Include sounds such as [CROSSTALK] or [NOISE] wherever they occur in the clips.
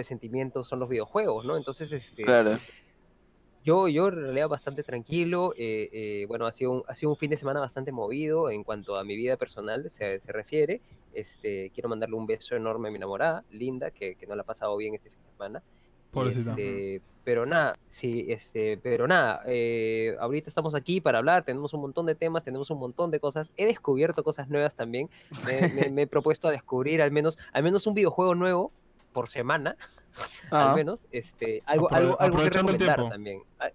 de sentimientos son los videojuegos, ¿no? Entonces, este, Claro. yo, yo en realidad bastante tranquilo, eh, eh, bueno, ha sido, un, ha sido un fin de semana bastante movido en cuanto a mi vida personal se, se refiere, este, quiero mandarle un beso enorme a mi enamorada, Linda, que, que no la ha pasado bien este fin de semana. Este, pero nada, sí, este, pero nada, eh, ahorita estamos aquí para hablar, tenemos un montón de temas, tenemos un montón de cosas, he descubierto cosas nuevas también, me, me- me he [LAUGHS] propuesto a descubrir al menos, al menos un videojuego nuevo por semana, [LAUGHS] Ah, al menos, este, algo, Apro- algo, algo que recomendar también. Al-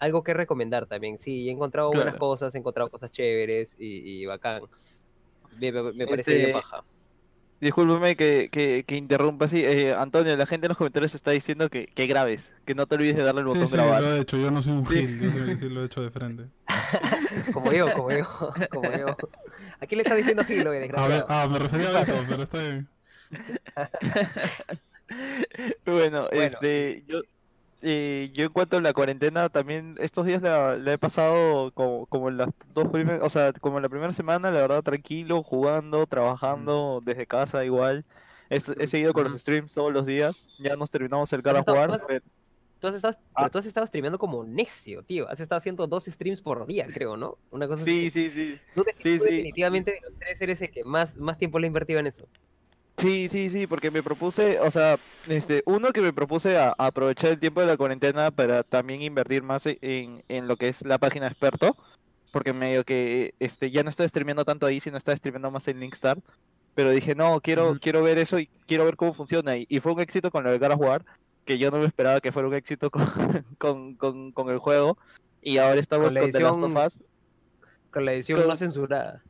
Algo que recomendar también, sí, he encontrado buenas Claro. cosas, he encontrado cosas chéveres y, y bacán. Me, me- me parece bien Este, paja. Discúlpeme que, que, que interrumpa así. Eh, Antonio, la gente en los comentarios está diciendo que, que grabes, que no te olvides de darle el Sí, botón sí, grabar. lo he hecho. Yo no soy un Sí. gil. Yo sí, [LAUGHS] sí lo he hecho de frente. [LAUGHS] Como yo, como yo, como yo. ¿A quién le está diciendo Gilo, A ver, ah, me refería a Beto, pero está bien. [LAUGHS] Bueno, Bueno. este, yo, eh, yo en cuanto a la cuarentena, también estos días la, la he pasado como, como en las dos primeras, o sea, como la primera semana, la verdad, tranquilo, jugando, trabajando desde casa igual. He, he seguido con los streams todos los días, ya nos terminamos el God ¿Has of estado- War, tú has- pero- Tú has estado, Ah. pero tú has estado streameando como necio, tío. Has estado haciendo dos streams por día, creo, ¿no? Una cosa Sí, así. sí, sí. Tú, sí, tú sí. definitivamente de los tres eres el que más, más tiempo le ha invertido en eso. Sí, sí, sí, porque me propuse, o sea, este, uno que me propuse a, a aprovechar el tiempo de la cuarentena para también invertir más e- en, en lo que es la página experto, porque medio que este ya no estaba streameando tanto ahí, sino estaba streameando más en Linkstart, pero dije, no, quiero, quiero ver eso y quiero ver cómo funciona, y, y fue un éxito con lo de of War, que yo no me esperaba que fuera un éxito con, [LAUGHS] con, con, con el juego, y ahora estamos Con la con The Last of edición- Us. Con la edición no censurada.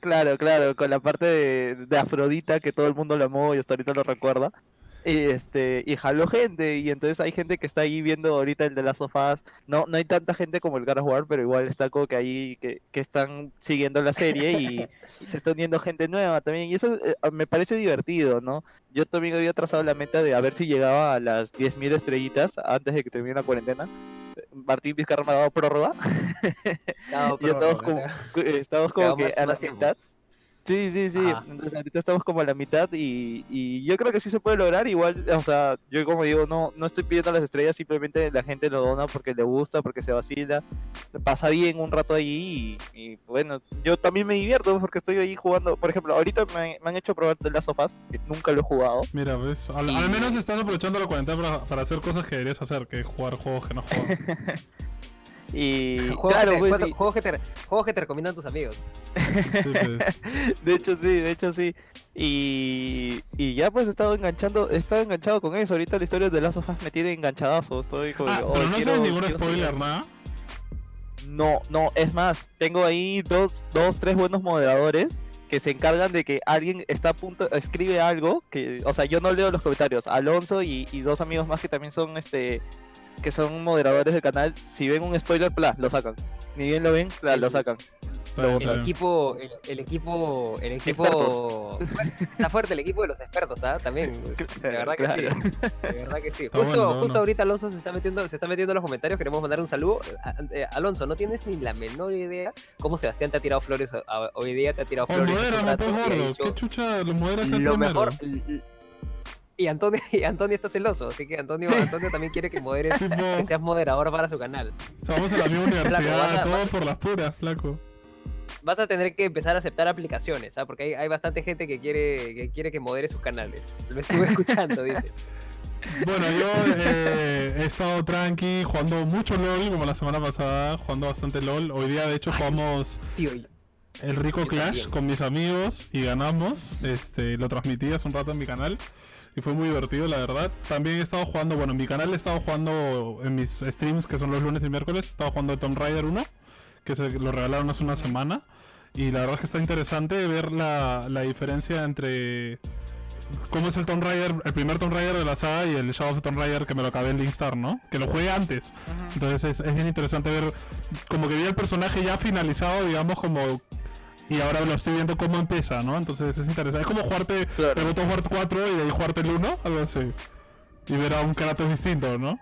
Claro, claro, con la parte de, de Afrodita que todo el mundo lo amó y hasta ahorita lo recuerda. Y este, y jaló gente, y entonces hay gente que está ahí viendo ahorita el de las sofás. No, no hay tanta gente como el God of War, pero igual está como que ahí que, que están siguiendo la serie y, y [LAUGHS] se está uniendo gente nueva también. Y eso eh, me parece divertido, ¿no? Yo también había trazado la meta de a ver si llegaba a las 10.000 estrellitas antes de que termine la cuarentena. Martín Vizcarra me ha dado prórroga. No, [LAUGHS] Y estamos como, eh, estamos [LAUGHS] como que a la mitad. Sí, sí, sí. Ajá. Entonces ahorita estamos como a la mitad y, y yo creo que sí se puede lograr. Igual, o sea, yo como digo, no, no estoy pidiendo las estrellas, simplemente la gente lo dona porque le gusta, porque se vacila, pasa bien un rato ahí y, y, bueno, yo también me divierto porque estoy ahí jugando. Por ejemplo, ahorita me, me han hecho probar The Last of Us, que nunca lo he jugado. Mira, ves, al, Y- al menos estás aprovechando la cuarentena para, para hacer cosas que deberías hacer, que jugar juegos que no juegas. [LAUGHS] Y [LAUGHS] Juegos, claro, que pues, sí. juegos que te, juegos que te recomiendan tus amigos. [LAUGHS] De hecho sí, de hecho sí. Y, y ya pues he estado enganchando, he estado enganchado con eso. Ahorita la historia de Last of Us me tiene enganchadazo. Estoy como Ah, "Oh, pero no quiero- sabes ningún quiero seguir". spoiler, nada. No, no, es más, tengo ahí dos, dos, tres buenos moderadores que se encargan de que alguien está a punto, escribe algo, que, o sea, yo no leo los comentarios, Alonso y, y dos amigos más que también son este que son moderadores del canal, si ven un spoiler, pla, lo sacan. Ni bien lo ven, pla, lo sacan. El equipo, el, el equipo, el equipo, está fuerte el equipo de los expertos, ¿ah? También, [LAUGHS] de verdad que Claro. sí, de verdad que sí. Está Justo, bueno, justo ahorita Alonso se está metiendo, se está metiendo en los comentarios, queremos mandar un saludo. A- eh, Alonso, no tienes ni la menor idea cómo Sebastián te ha tirado flores a- a- hoy día, te ha tirado flores. modérame, rato pues, gordo. dicho ¿Qué chucha lo moderas el lo primero? mejor. Y Antonio, [LAUGHS] y Antonio está celoso, así que Antonio, Sí. Antonio también quiere que moderes, que seas moderador para su canal. somos en [LAUGHS] la misma universidad, a- todo por las puras, flaco. Vas a tener que empezar a aceptar aplicaciones, ¿ah? porque hay, hay bastante gente que quiere, que quiere que modere sus canales. Lo estuve [LAUGHS] escuchando, dice. Bueno, yo eh, he estado tranqui, jugando mucho LOL, como la semana pasada, jugando bastante LOL. Hoy día, de hecho, jugamos Tío, el Rico Yo Clash también. con mis amigos y ganamos. Este, lo transmití hace un rato en mi canal y fue muy divertido, la verdad. También he estado jugando, bueno, en mi canal he estado jugando en mis streams, que son los lunes y miércoles, he estado jugando Tomb Raider 1, que se lo regalaron hace una semana. Y la verdad es que está interesante ver la, la diferencia entre cómo es el Tomb Raider, el primer Tomb Raider de la saga y el Shadow of the Tomb Raider que me lo acabé en Linkstar, ¿no? Que lo jugué antes. Entonces es, es bien interesante ver como que vi el personaje ya finalizado, digamos, como... Y ahora lo estoy viendo cómo empieza, ¿no? Entonces es interesante. Es como jugarte Claro. el War 4 y de ahí jugarte el 1, algo así. Y ver a un Kratos distinto, ¿no?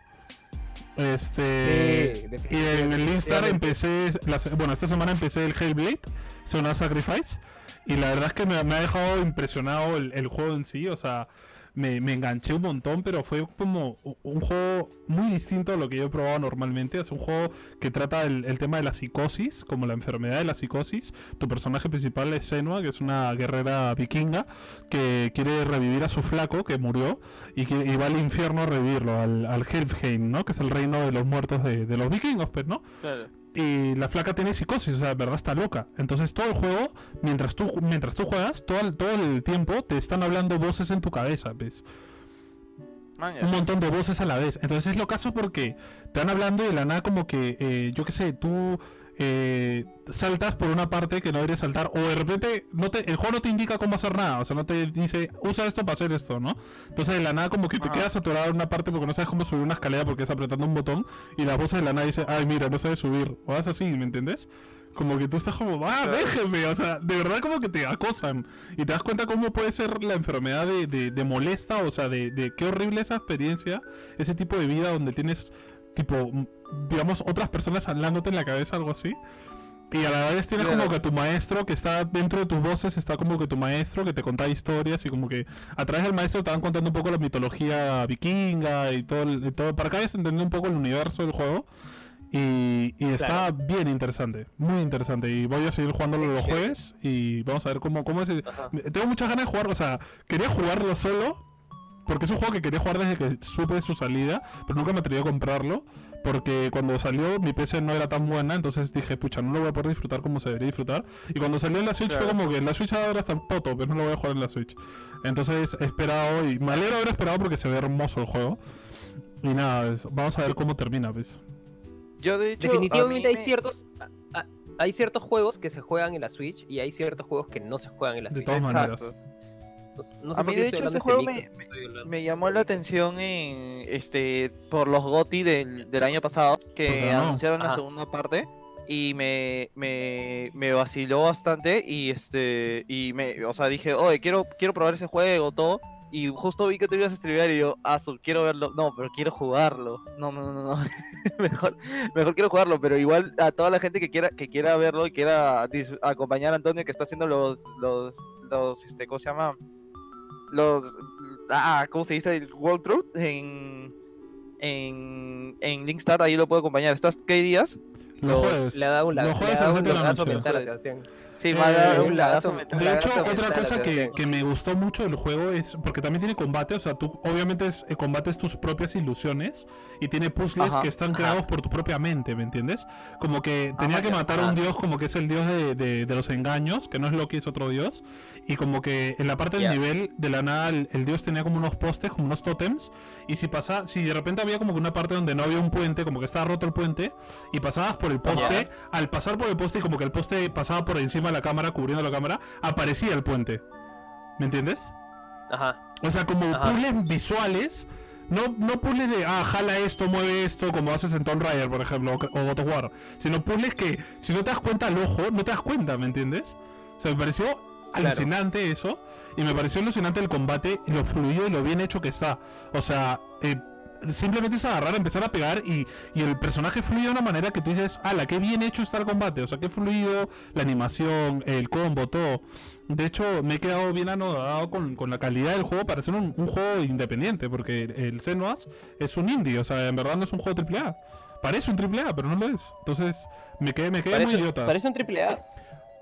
Este... Sí, y en el definitivamente. empecé, la bueno, esta semana empecé el Hellblade, Zona Sacrifice, y la verdad es que me, me ha dejado impresionado el, el juego en sí, o sea, me, enganché un montón, pero fue como un juego muy distinto a lo que yo he probado normalmente. Es un juego que trata el, tema de la psicosis, como la enfermedad de la psicosis. Tu personaje principal es Senua, que es una guerrera vikinga que quiere revivir a su flaco que murió y, que, y va al infierno a revivirlo, al, al Helfheim, ¿no? Que es el reino de los muertos de, de los vikingos, pues, ¿no? Claro. Y la flaca tiene psicosis, o sea, de verdad está loca. Entonces todo el juego, mientras tú, mientras tú juegas, todo el, todo el tiempo te están hablando voces en tu cabeza, ¿ves? Man, Un montón de voces a la vez. Entonces es lo caso porque te van hablando y de la nada como que, eh, yo qué sé, tú eh, saltas por una parte que no deberías saltar o de repente no te, el juego no te indica cómo hacer nada, o sea, no te dice, usa esto para hacer esto, ¿no? Entonces de la nada como que te Ajá. quedas atorado en una parte porque no sabes cómo subir una escalera porque es apretando un botón y la voz de la nada dice, ay mira, no sabes subir, o vas así, ¿me entiendes? Como que tú estás como, ah, Claro. déjeme, o sea, de verdad como que te acosan y te das cuenta cómo puede ser la enfermedad de, de, de molesta, o sea, de, de qué horrible esa experiencia, ese tipo de vida donde tienes, tipo, digamos, otras personas hablándote en la cabeza, algo así. Y a la vez tienes como que tu maestro que está dentro de tus voces, está como que tu maestro que te contaba historias y como que a través del maestro te van contando un poco la mitología vikinga y todo, el- y todo para que vayas entendiendo un poco el universo del juego. Y, y está bien interesante, muy interesante. Y voy a seguir jugándolo los jueves y vamos a ver cómo, cómo es. el-. Tengo muchas ganas de jugar, o sea, quería jugarlo solo, porque es un juego que quería jugar desde que supe su salida, pero nunca me atreví a comprarlo, porque cuando salió mi PC no era tan buena, entonces dije, pucha, no lo voy a poder disfrutar como se debería disfrutar. Y cuando salió en la Switch Claro. fue como que la Switch ahora está en poto, pero no lo voy a jugar en la Switch. Entonces he esperado y me alegro haber esperado porque se ve hermoso el juego. Y nada, es- vamos a ver cómo termina, ¿ves? Yo de hecho, Definitivamente a hay me- ciertos a- a- hay ciertos juegos que se juegan en la Switch y hay ciertos juegos que no se juegan en la De Switch. todas Exacto. maneras. No, no sé A mí, de hecho, ese este juego me- Me llamó la atención en este por los GOTY del, del año pasado ¿Por que no? anunciaron la segunda parte y me, me, me vaciló bastante y este y me o sea dije oye quiero quiero probar ese juego todo y justo vi que tú ibas a streamear y yo ah quiero verlo no pero quiero jugarlo. No no no no. [LAUGHS] Mejor mejor quiero jugarlo pero igual a toda la gente que quiera que quiera verlo y quiera acompañar a Antonio que está haciendo los los los este cómo se llama los ah cómo se dice el walkthrough en en en Linkstar ahí lo puedo acompañar estás qué días Los Los- jueves. Le ha dado un los le jueves a las siete de la noche. sí Eh, me ha dado un. De hecho, otra cosa que, que me gustó mucho del juego es porque también tiene combate, o sea, tú obviamente es- eh, combates tus propias ilusiones y tiene puzzles Ajá, que están ajá. creados por tu propia mente, ¿me entiendes? Como que tenía que matar a un dios como que es el dios de, de- de los engaños, que no es Loki, es otro dios, y como que en la parte del nivel de la nada el, el dios tenía como unos postes, como unos tótems, y si pasa, si de repente había como que una parte donde no había un puente, como que estaba roto el puente, y pasabas por el poste, al pasar por el poste y como que el poste pasaba por encima de la cámara, cubriendo la cámara, aparecía el puente. ¿Me entiendes? Ajá. O sea, como puzzles visuales, no, no puzzles de, ah, jala esto, mueve esto, como haces en Tomb Raider, por ejemplo, o, o God of War, sino puzzles que si no te das cuenta al ojo, no te das cuenta, ¿me entiendes? O sea, me pareció alucinante eso, y me pareció alucinante el combate, y lo fluido y lo bien hecho que está. O sea, eh, simplemente es agarrar, empezar a pegar y, y el personaje fluye de una manera que tú dices, ala, qué bien hecho está el combate, o sea, qué fluido, la animación, el combo, todo. De hecho, me he quedado bien anodado con, con la calidad del juego para ser un, un juego independiente, porque el Senuas es un indie, o sea, en verdad no es un juego AAA. Parece un AAA, pero no lo es. Entonces, me quedé, me quedé muy idiota. parece un triple A.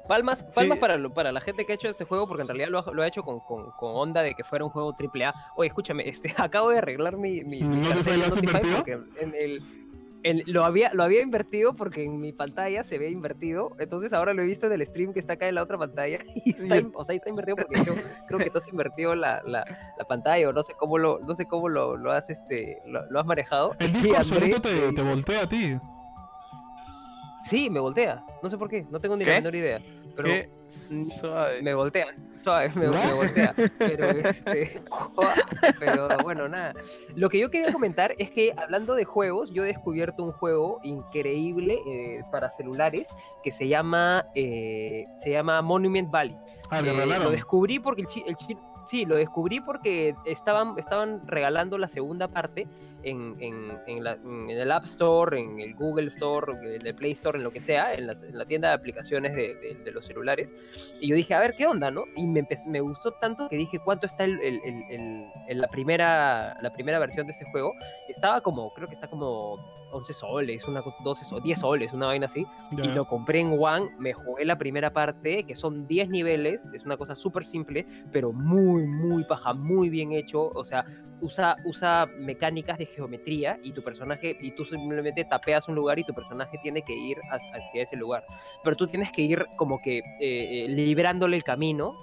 Palmas, palmas Sí. para, para la gente que ha hecho este juego, porque en realidad lo ha, lo ha hecho con, con, con onda de que fuera un juego triple A. Oye, escúchame, este, [LAUGHS] acabo de arreglar mi, mi, mi ¿No te fue- invertido? porque en el, en- lo, había, lo había invertido porque en mi pantalla se ve invertido. Entonces ahora lo he visto en el stream que está acá en la otra pantalla. [LAUGHS] Y está, o sea, está invertido porque yo creo que tú has invertido la, la, la pantalla o no sé cómo lo, no sé cómo lo, lo has este lo, lo has manejado. El disco solito te, eh, te voltea a ti. Sí, me voltea. No sé por qué, no tengo ni ¿Qué? la menor idea. Pero Qué suave. me voltea, suave, me, me ¿What? [LAUGHS] voltea. Pero este, [LAUGHS] pero bueno, nada. Lo que yo quería comentar es que hablando de juegos, yo he descubierto un juego increíble eh, para celulares que se llama eh, se llama Monument Valley. Ah, Eh, regalaron. lo descubrí porque el, chi- el chino sí, lo descubrí porque estaban, estaban regalando la segunda parte en, en, en, la- en el App Store, en el Google Store, en el Play Store, en lo que sea, en, la tienda de aplicaciones de, los celulares. Y yo dije, a ver, ¿qué onda, no? Y me, me gustó tanto que dije, ¿cuánto está el- el- el- la, primera, la primera versión de este juego? Estaba como, creo que está como 11 soles, una, co- 12 soles, 10 soles, una vaina así. Ya. y lo compré en One, me jugué la primera parte, que son 10 niveles, es una cosa súper simple, pero muy, muy paja, muy bien hecho, o sea, usa, usa mecánicas de geometría y tu personaje, y tú simplemente tapeas un lugar y tu personaje tiene que ir hacia, ese lugar, pero tú tienes que ir como que eh, eh, librándole el camino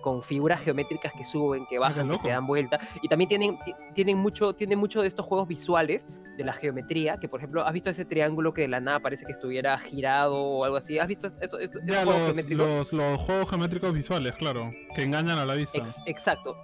con figuras geométricas que suben, que bajan, que se dan vuelta. Y también tienen, ti- tienen, mucho, tienen mucho de estos juegos visuales de la geometría, que por ejemplo, ¿has visto ese triángulo que de la nada parece que estuviera girado o algo así? ¿Has visto eso, eso- esos Ya, juegos los, geométricos? los, los juegos geométricos visuales, claro, que engañan a la vista. Ex- exacto.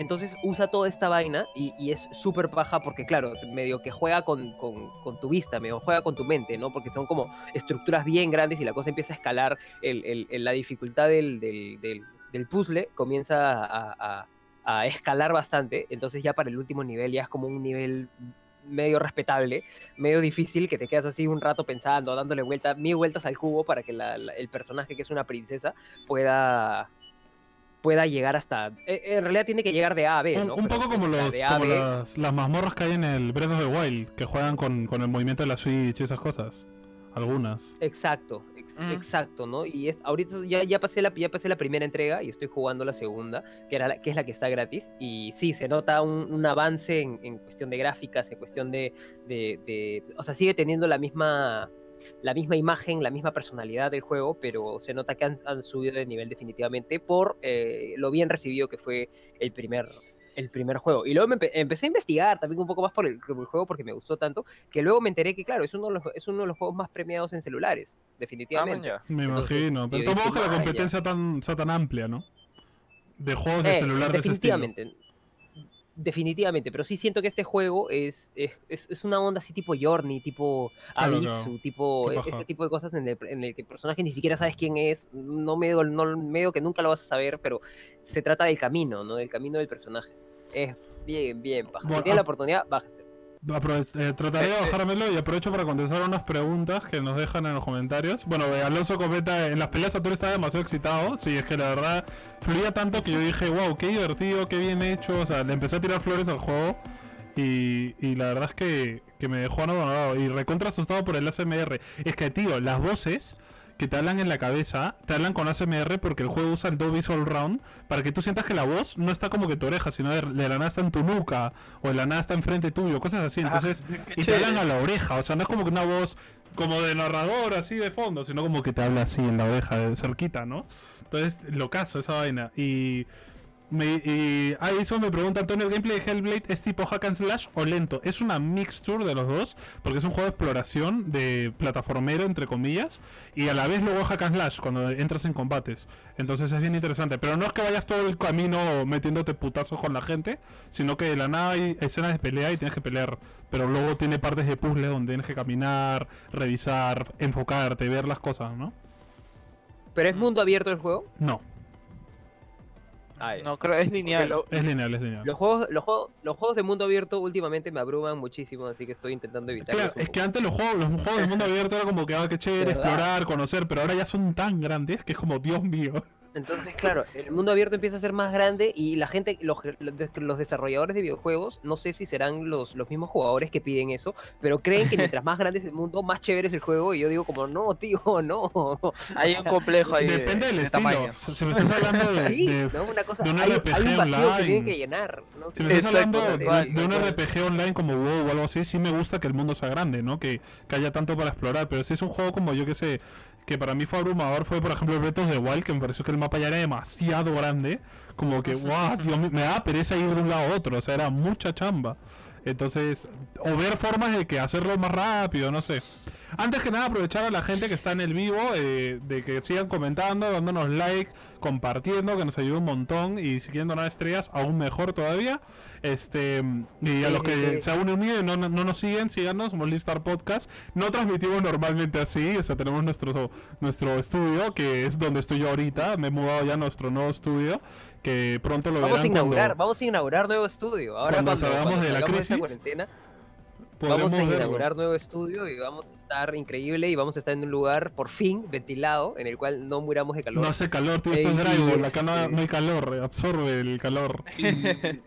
Entonces usa toda esta vaina y, y es súper paja porque, claro, medio que juega con, con- con tu vista, medio juega con tu mente, ¿no? Porque son como estructuras bien grandes y la cosa empieza a escalar, el- el- el- la dificultad del, del- del- del puzzle comienza a, a- a escalar bastante, entonces ya para el último nivel ya es como un nivel medio respetable, medio difícil, que te quedas así un rato pensando, dándole vueltas, mil vueltas al cubo para que la- la- el personaje que es una princesa pueda pueda llegar hasta eh, en realidad tiene que llegar de A a B, Un, ¿no? un Pero, poco como, los, como las, las mazmorras que hay en el Breath of the Wild, que juegan con, con el movimiento de la Switch y esas cosas. Algunas. exacto ex- Exacto no y es ahorita ya, ya pasé la ya pasé la primera entrega y estoy jugando la segunda que era la- que es la que está gratis y sí se nota un, un avance en, en cuestión de gráficas en cuestión de, de, de- o sea sigue teniendo la misma la misma imagen, la misma personalidad del juego, pero se nota que han, han subido de nivel definitivamente por eh, lo bien recibido que fue el primer, el primer juego. Y luego me empe- empecé a investigar también un poco más por el, por el juego porque me gustó tanto, que luego me enteré que, claro, es uno de los, es uno de los juegos más premiados en celulares, definitivamente. Ah, Me Entonces, imagino. Pero tampoco que la competencia tan, sea tan amplia, ¿no? De juegos de Eh, celular de ese estilo. definitivamente. Definitivamente, pero sí siento que este juego es, es, es- es una onda así tipo Journey, tipo Abitsu, claro. tipo este tipo de cosas en el, en el que el personaje ni siquiera sabes quién es, no medio, no medio que nunca lo vas a saber, pero se trata del camino, ¿no? Del camino del personaje. Es bien, bien paja. Bueno, si tienen la oportunidad, bájense. Eh, trataré de eh. bajármelo y aprovecho para contestar unas preguntas que nos dejan en los comentarios. Bueno, eh, Alonso comenta, en las peleas Arturo estaba demasiado excitado. Sí, es que la verdad fluía tanto que yo dije, wow, qué divertido, qué bien hecho. O sea, le empecé a tirar flores al juego. Y, y la verdad es que, que me dejó anonadado y recontra asustado por el ASMR. Es que, tío, las voces que te hablan en la cabeza, te hablan con ASMR porque el juego usa el Dolby Surround para que tú sientas que la voz no está como que tu oreja, sino de, de la nada está en tu nuca o de la nada está enfrente tuyo, cosas así. Entonces, y te hablan a la oreja, o sea, no es como que una voz como de narrador así de fondo, sino como que te habla así en la oreja, de cerquita, ¿no? Entonces, lo caso esa vaina. Y me, y ah, eso me pregunta Antonio, ¿el gameplay de Hellblade es tipo hack and slash o lento? Es una mixture de los dos, porque es un juego de exploración, de plataformero, entre comillas, y a la vez luego hack and slash cuando entras en combates. Entonces es bien interesante, pero no es que vayas todo el camino metiéndote putazos con la gente, sino que de la nada hay escenas de pelea y tienes que pelear, pero luego tiene partes de puzzle donde tienes que caminar, revisar, enfocarte, ver las cosas, ¿no? ¿Pero es mundo abierto el juego? No, Ah. No, creo es lineal. lo- es lineal, es lineal. los, juegos, los, juegos, los juegos de mundo abierto últimamente me abruman muchísimo, así que estoy intentando evitarlos. Claro, es que antes los juegos, los juegos del mundo abierto era como que, ah, qué chévere, explorar, conocer, pero ahora ya son tan grandes que es como, Dios mío. Entonces, [LAUGHS] claro, el mundo abierto empieza a ser más grande y la gente, los, los desarrolladores de videojuegos, no sé si serán los, los mismos jugadores que piden eso, pero creen que mientras más grande es el mundo, más chévere es el juego. Y yo digo como, no, tío, [LAUGHS] no. Hay un complejo ahí. de- Depende del de estilo. tamaño. Si me estás hablando de, [LAUGHS] Sí, de- ¿no? Una cosa, de un hay, RPG hay un vacío que online. tienen que llenar. ¿no? Si me estás Exacto, hablando de, un. RPG online como WoW o algo así, sí me gusta que el mundo sea grande, ¿no? Que, que haya tanto para explorar. Pero si es un juego como yo que sé, que para mí fue abrumador, fue por ejemplo el Breath of the Wild, que me pareció que el mapa ya era demasiado grande. Como que, wow, Dios me da pereza ir de un lado a otro. O sea, era mucha chamba. Entonces, o ver formas de que hacerlo más rápido, no sé. Antes que nada, aprovechar a la gente que está en el vivo, eh, de que sigan comentando, dándonos like, compartiendo, que nos ayuda un montón. Y si quieren donar estrellas, aún mejor todavía. Este Y a los que sí. se han unido y no, no, no nos siguen, síganos, somos Listar Podcast. No transmitimos normalmente así, o sea, tenemos nuestro, nuestro estudio, que es donde estoy yo ahorita. Me he mudado ya a nuestro nuevo estudio, que pronto lo Vamos a inaugurar, cuando vamos a inaugurar nuevo estudio. Ahora cuando cuando, salgamos cuando de la crisis, cuarentena, vamos a verlo. inaugurar nuevo estudio y vamos a estar increíble y vamos a estar en un lugar por fin ventilado en el cual no muramos de calor. No hace calor, tío, esto es drywall, acá no, no hay calor, eh, absorbe el calor. [LAUGHS]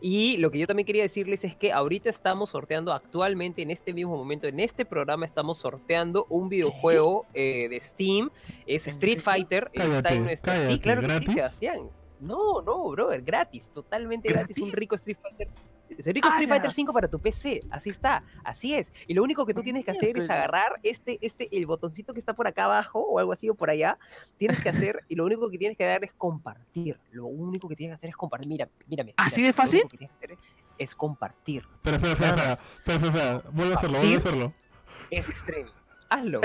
Y lo que yo también quería decirles es que ahorita estamos sorteando, actualmente en este mismo momento, en este programa estamos sorteando un videojuego eh, de Steam, es ¿En Street? Fighter. está Cállate, en nuestra- cállate, sí, claro que ¿gratis? sí, Sebastián. No, no, brother, gratis, totalmente gratis, un rico Street Fighter. Rico Street ¡Hala! Fighter 5 para tu PC, así está, así es. Y lo único que tú tienes que hacer es agarrar este, este, el botoncito que está por acá abajo o algo así o por allá, tienes que hacer y lo único que tienes que dar es compartir. Lo único que tienes que hacer es compartir. Mira, mírame. ¿Así de fácil? Lo único que tienes que hacer es compartir. Espera, espera, espera, espera, espera, vuelve a hacerlo, vuelve a hacerlo. Es stream. Hazlo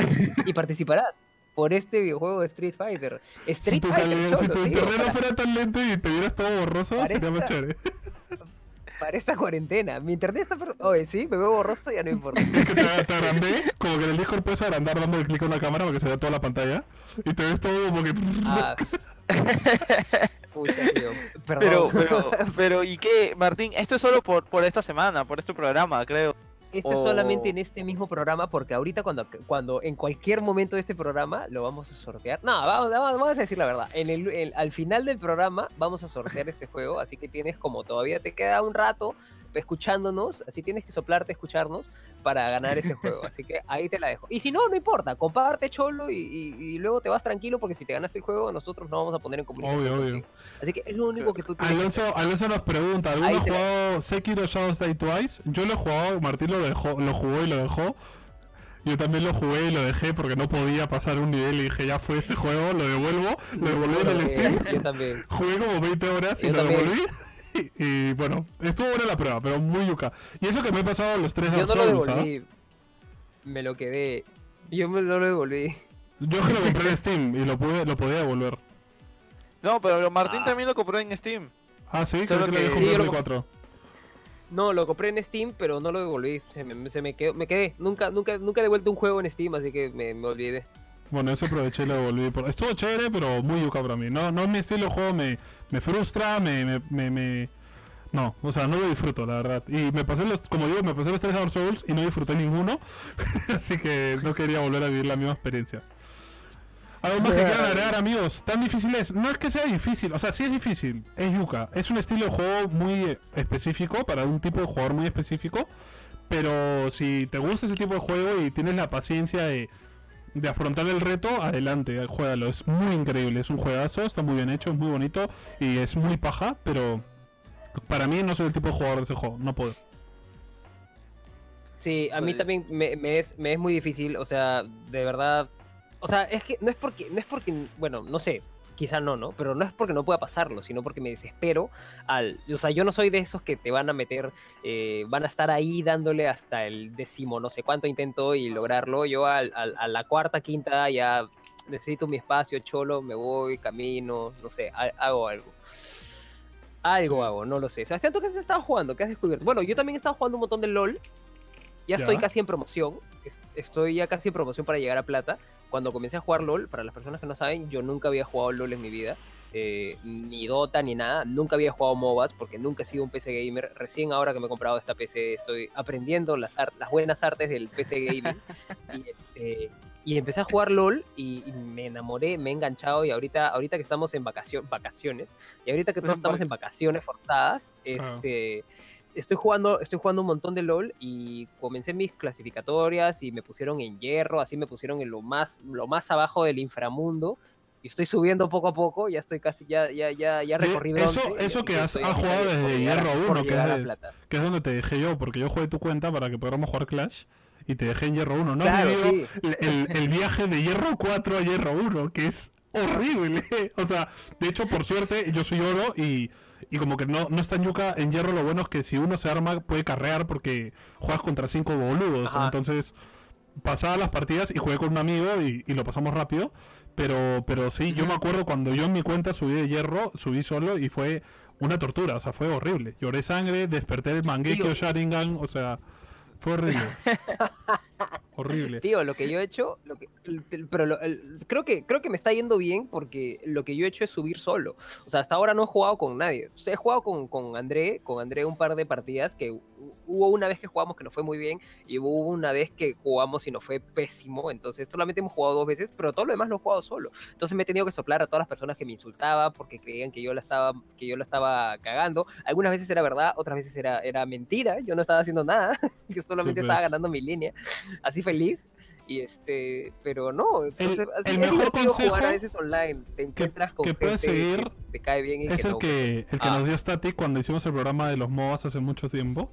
y participarás por este videojuego de Street Fighter. Si Street tu, Fighter, si tu te digo, internet no para, fuera tan lento y te vieras todo borroso, sería más chévere. Para esta cuarentena. Mi internet está... per- Oye, sí, me veo borroso, ya no importa. [LAUGHS] Es que te, te agrandé, como que en el Discord puedes agrandar dando el clic a una cámara para que se vea toda la pantalla. Y te ves todo como que. Ah. [LAUGHS] Pucha, tío. Pero, Perdón. pero, [LAUGHS] pero, ¿y qué, Martín? Esto es solo por, por esta semana, por este programa, creo. Esto es solamente en este mismo programa, porque ahorita cuando, cuando en cualquier momento de este programa lo vamos a sortear. No, vamos, vamos, vamos a decir la verdad. En el, el- al final del programa vamos a sortear [LAUGHS] este juego, así que tienes como todavía te queda un rato escuchándonos, así tienes que soplarte escucharnos para ganar este [LAUGHS] juego. Así que ahí te la dejo. Y si no, no importa, comparte cholo y, y- y luego te vas tranquilo porque si te ganaste el juego nosotros nos vamos a poner en comunicación. Obvio, obvio. Así que es lo único que tú tienes que Alonso, Alonso nos pregunta: ¿alguno ha la- jugado Sekiro Shadows Die Twice? Yo lo he jugado, Martín lo, dejó, lo jugó y lo dejó. Yo también lo jugué y lo dejé porque no podía pasar un nivel y dije, ya fue este juego, lo devuelvo, lo devolví en el Steam. Yo también. [LAUGHS] Jugué como 20 horas y Yo lo también. devolví. Y, bueno, estuvo buena la prueba, pero muy yuca. Y eso que me he pasado los tres Yo no lo ¿ah? devolví. Me lo quedé. Yo me no lo devolví. Yo es que lo compré en Steam y lo, pude, lo podía devolver. No, pero Martín Ah. también lo compró en Steam. Ah, sí, Solo creo que, lo que- había Sí, yo en lo Play comp- 4. No, lo compré en Steam, pero no lo devolví. Se me, se me quedó, me quedé. Nunca, nunca, nunca he devuelto un juego en Steam, así que me, me olvidé. Bueno, eso aproveché y lo devolví. por- Estuvo chévere, pero muy yuca para mí. No, no es mi estilo de juego, me, me frustra, me, me, me, me- No, o sea, no lo disfruto, la verdad. Y me pasé los, como digo, me pasé los tres Dark Souls y no disfruté ninguno. [LAUGHS] Así que no quería volver a vivir la misma experiencia. Algo más que quieran agregar, amigos. Tan difícil es. No es que sea difícil, o sea, sí es difícil. Es yuca. Es un estilo de juego muy específico, para un tipo de jugador muy específico. Pero si te gusta ese tipo de juego y tienes la paciencia de, de afrontar el reto, adelante, juégalo. Es muy increíble, es un juegazo, está muy bien hecho, es muy bonito y es muy paja, pero para mí no soy el tipo de jugador de ese juego, no puedo. Sí, a mí Pues- también me, me es, me es muy difícil, o sea, de verdad. O sea, es que no es porque, no es porque, bueno, no sé, quizá no, ¿no? Pero no es porque no pueda pasarlo, sino porque me desespero al. O sea, yo no soy de esos que te van a meter, eh, van a estar ahí dándole hasta el décimo, no sé cuánto intento y lograrlo. Yo al, al- a la cuarta, quinta ya necesito mi espacio, cholo, me voy, camino, no sé, ha- hago algo. Algo hago, no lo sé. Sebastián, ¿tú qué has estado jugando? ¿Qué has descubierto? Bueno, yo también he estado jugando un montón de LOL. Ya estoy casi en promoción. es- Estoy ya casi en promoción para llegar a plata. Cuando comencé a jugar LOL, para las personas que no saben, yo nunca había jugado LOL en mi vida. eh, ni Dota ni nada. Nunca había jugado MOBAs porque nunca he sido un PC gamer. Recién ahora que me he comprado esta PC estoy aprendiendo las, las buenas artes del PC gaming. [LAUGHS] y, este, y empecé a jugar LOL y, y me enamoré, me he enganchado y ahorita, ahorita que estamos en vacacio- vacaciones y ahorita que todos estamos en vacaciones forzadas, este estoy jugando, estoy jugando un montón de LOL y comencé mis clasificatorias y me pusieron en hierro, así me pusieron en lo más, lo más abajo del inframundo. Y estoy subiendo poco a poco, ya estoy casi, ya, ya, ya, ya recorrí eso- eso que has- jugado desde hierro por uno, que llegar es de-. Que es donde te dejé yo, porque yo jugué tu cuenta para que podamos jugar Clash y te dejé en Hierro 1. No Claro, sí. el- el viaje de Hierro 4 a Hierro 1, que es horrible. [LAUGHS] O sea, de hecho, por suerte, yo soy oro y, y como que no, no está en yuca en Hierro. Lo bueno es que si uno se arma, puede carrear porque juegas contra cinco boludos. Ajá. Entonces, pasaba las partidas y jugué con un amigo y, y lo pasamos rápido. Pero, pero sí, yo me acuerdo cuando yo en mi cuenta subí de hierro, subí solo y fue una tortura, o sea, fue horrible. Lloré sangre, desperté el Mangekyo. Sharingan, o sea, fue horrible. [LAUGHS] Horrible. Tío, lo que yo he hecho, lo que, pero lo- el- creo que creo que me está yendo bien porque lo que yo he hecho es subir solo. O sea, hasta ahora no he jugado con nadie. O sea, he jugado con, con André, con André un par de partidas que hu- hubo una vez que jugamos que nos fue muy bien y hubo una vez que jugamos y nos fue pésimo. Entonces solamente hemos jugado dos veces, pero todo lo demás lo he jugado solo. Entonces me he tenido que soplar a todas las personas que me insultaban porque creían que yo la estaba que yo la estaba cagando. Algunas veces era verdad, otras veces era era mentira. Yo no estaba haciendo nada, [LAUGHS] que solamente Sí, estaba pues. ganando mi línea así feliz. Y este, pero no, entonces, el es mejor divertido jugar consejo a veces online. Te encuentras con que puedes gente seguir que te cae bien y Es que el no. que, el que Ah. nos dio Static cuando hicimos el programa de los MOBAs hace mucho tiempo.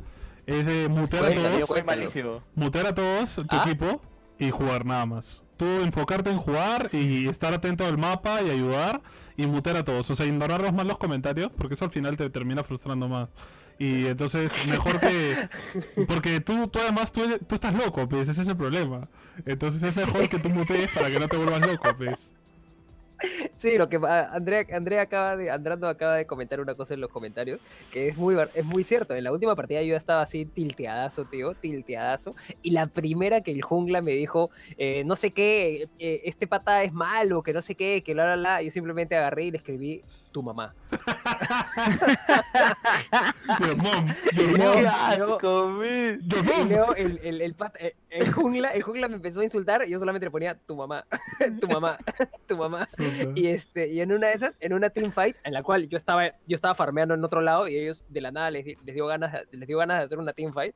Es de mutear a todos, malísimo. mutear a todos tu Ah. equipo y jugar nada más. Tú enfocarte en jugar y estar atento al mapa y ayudar y mutear a todos. O sea, ignorar los malos comentarios porque eso al final te termina frustrando más. Y entonces, mejor que... Porque tú, tú además, tú, estás loco, pues, ese es el problema. Entonces es mejor que tú mutees para que no te vuelvas loco, pues. Sí, lo que va- Andrea, Andrea acaba de, Andrando acaba de comentar una cosa en los comentarios que es muy, es muy cierto. En la última partida yo estaba así tilteadazo, tío, tilteadazo. Y la primera que el jungla me dijo, eh, no sé qué, eh, este pata es malo, que no sé qué, que la la la, yo simplemente agarré y le escribí tu mamá. [LAUGHS] Your mom, Y your luego- ¡Qué mom, asco, man! your Y luego el, el, eh, el jungla, el jungla me empezó a insultar y yo solamente le ponía tu mamá, [LAUGHS] tu mamá, [LAUGHS] tu mamá. Y este, y en una de esas, en una team fight, en la cual yo estaba, yo estaba farmeando en otro lado y ellos de la nada les, les dio ganas, de- les dio ganas de hacer una team fight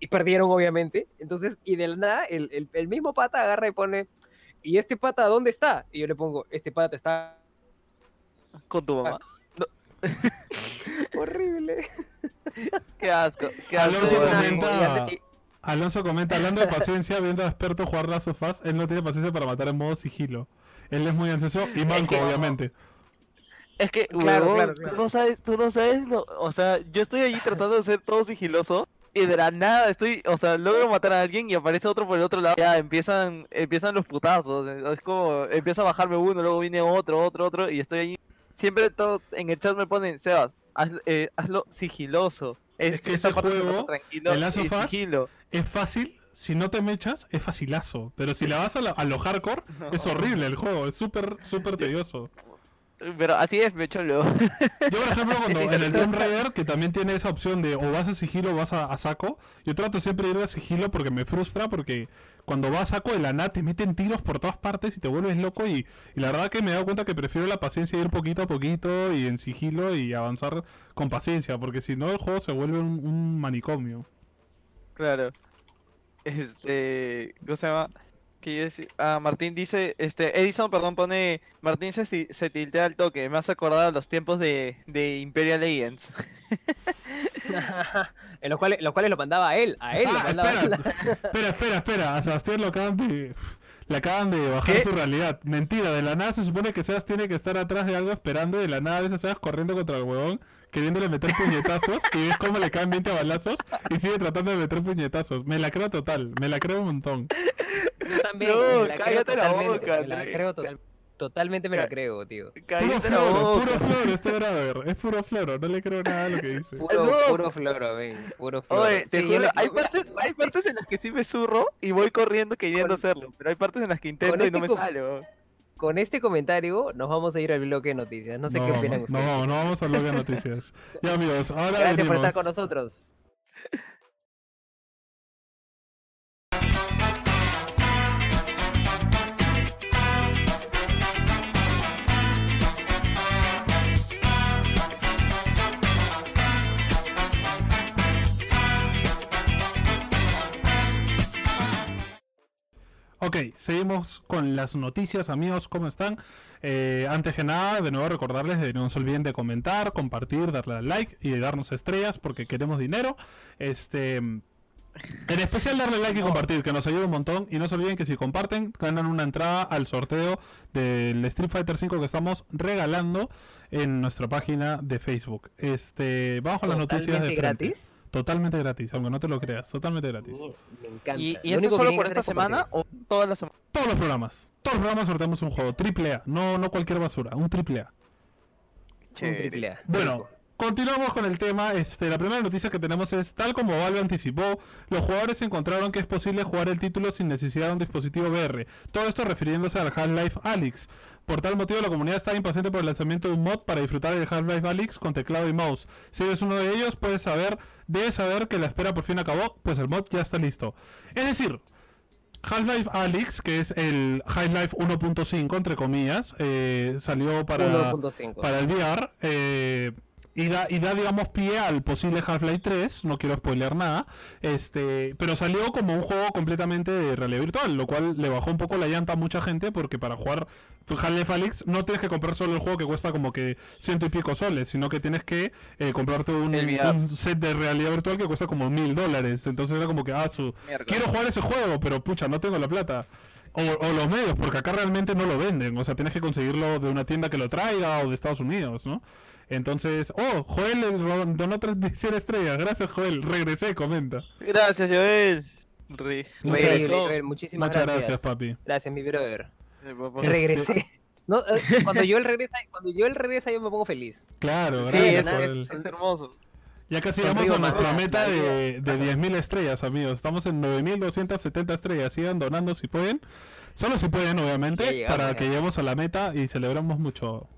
y perdieron obviamente. Entonces, y de la nada, el, el, el mismo pata agarra y pone, ¿y este pata dónde está? Y yo le pongo, este pata está Con tu mamá. [LAUGHS] horrible. ¡Qué asco! ¡Qué asco! Alonso comenta- Alonso comenta, hablando de paciencia, viendo a experto jugar Last of Us, él no tiene paciencia para matar en modo sigilo. Él es muy ansioso y manco, que- obviamente. Es que, Claro, huevón, claro, claro. tú no sabes, tú no sabes, lo- o sea, yo estoy allí tratando de ser todo sigiloso y de la nada estoy, o sea, logro matar a alguien y aparece otro por el otro lado. Ya empiezan, empiezan los putazos, es como, empieza a bajarme uno, luego viene otro, otro, otro y estoy allí. Siempre todo en el chat me ponen, Sebas, haz- eh, hazlo sigiloso. Es que ese juego, tranquilo el sigilo. Es fácil, si no te mechas, es facilazo. Pero si la vas a, la- a lo hardcore, [LAUGHS] es horrible el juego, es súper, súper tedioso. Pero así es, me cholo. [LAUGHS] Yo, por ejemplo, cuando [LAUGHS] en el Tomb Raider, que también tiene esa opción de o vas a sigilo o vas a, a saco, yo trato siempre de ir a sigilo porque me frustra, porque cuando vas a saco de la nada te meten tiros por todas partes y te vuelves loco. Y, la verdad que me he dado cuenta que prefiero la paciencia ir poquito a poquito y en sigilo y avanzar con paciencia, porque si no el juego se vuelve un, manicomio. Claro. Este, ¿cómo se llama? Que yo ah, Martín dice, este, Edison, perdón, pone, Martín se, se tiltea al toque, me hace acordar los tiempos de, de Imperial Legends. [LAUGHS] [LAUGHS] en los cuales, los cuales lo mandaba a él, a él lo Ah, mandaba. espera, espera, espera, espera, a Sebastián lo acaban de... Le acaban de bajar ¿Qué? su realidad. Mentira, de la nada se supone que Sebas tiene que estar atrás de algo esperando. De la nada a Sebas corriendo contra el huevón, queriéndole meter puñetazos. y ves cómo le caen 20 balazos y sigue tratando de meter puñetazos. Me la creo total, me la creo un montón. Yo también, No, me la creo cállate la totalmente, boca, me la creo total- totalmente me la Ca- creo, tío. Puro floro, puro floro este brother. Es puro floro, no le creo nada a lo que dice. Puro, No. puro floro, ven, puro floro. Oye, te Sí, juro, hay partes, hay partes en las que sí me zurro y voy corriendo queriendo hacerlo, pero hay partes en las que intento y este no me com- sale. Con este comentario nos vamos a ir al bloque de noticias. No sé qué opinan ustedes. no, no vamos a hablar de noticias. Ya amigos, ahora Gracias por estar con nosotros. Ok, seguimos con las noticias, amigos, ¿cómo están? Eh, antes que nada, de nuevo recordarles de no se olviden de comentar, compartir, darle al like y de darnos estrellas porque queremos dinero. Este, en especial darle like y compartir, que nos ayuda un montón. Y no se olviden que si comparten, ganan una entrada al sorteo del Street Fighter 5 que estamos regalando en nuestra página de Facebook. Este, vamos con las noticias de frente. gratis. Totalmente gratis, aunque no te lo creas, totalmente gratis. Me encanta. ¿Y, y que solo por esta semana o toda la semana? Todos los programas. Todos los programas sorteamos un juego triple A, no, no cualquier basura, un triple A. Un triple A. Bueno, continuamos con el tema. Este, la primera noticia que tenemos es, tal como Valve anticipó, los jugadores encontraron que es posible jugar el título sin necesidad de un dispositivo VR. Todo esto refiriéndose al Half-Life Alyx. Por tal motivo, la comunidad está impaciente por el lanzamiento de un mod para disfrutar del Half-Life Alyx con teclado y mouse. Si eres uno de ellos, puedes saber, debes saber que la espera por fin acabó, pues el mod ya está listo. Es decir, Half-Life Alyx, que es el Half-Life 1.5, entre comillas, eh, salió para, 1.5. para el VR. eh, y da, y da, digamos, pie al posible Half-Life 3, no quiero spoilear nada, este, pero salió como un juego completamente de realidad virtual, lo cual le bajó un poco la llanta a mucha gente, porque para jugar Half-Life Alyx no tienes que comprar solo el juego que cuesta como que ciento y pico soles, sino que tienes que eh, comprarte un, set de realidad virtual que cuesta como mil dólares, entonces era como que, ah, su, Mierda. quiero jugar ese juego, pero pucha, no tengo la plata. O, o los medios, porque acá realmente no lo venden. O sea, tienes que conseguirlo de una tienda que lo traiga o de Estados Unidos, ¿no? Entonces, oh, Joel donó 37 estrellas. Gracias, Joel. Regresé, comenta. Gracias, Joel. Re- Muchas regresó. Joel, muchísimas Muchas gracias. gracias, papi. Gracias, mi brother. Eh, por- Este- Regresé. [LAUGHS] No, eh, cuando yo él regresa, cuando yo él regresa yo me pongo feliz. Claro, Sí, gracias, es, nada, Joel. es, es hermoso. Ya casi llegamos a nuestra meta de, de 10.000 estrellas, amigos. Estamos en 9.270 estrellas. Sigan donando si pueden. Solo si pueden, obviamente, llegamos, para ya. que lleguemos a la meta y celebramos mucho.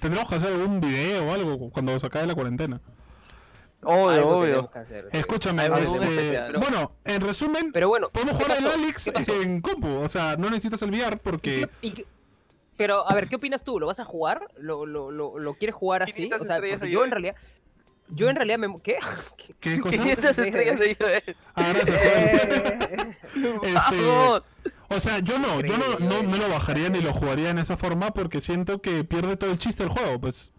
Tendremos que hacer algún video o algo cuando se acabe la cuarentena. Obvio, Algo obvio. hacer, sí. Escúchame, Algo este, especial. bueno, en resumen, Pero bueno, podemos ¿qué jugar el? Alex en compu. O sea, no necesitas el VR ¿Y porque... qué- y qué- Pero, a ver, ¿qué opinas tú? ¿Lo vas a jugar? ¿Lo, lo, lo, lo quieres jugar así? 500 O sea, estrellas porque de yo en realidad... Yo en realidad me... [LAUGHS] ¿Qué? ¿Qué? ¿Qué cosa? 500 estrellas de Joel. [LAUGHS] Ah, gracias, Joel. [LAUGHS] Eh, Este, Vamos. O sea, yo no, yo no, no me lo bajaría ni lo jugaría en esa forma porque siento que pierde todo el chiste del juego. Pues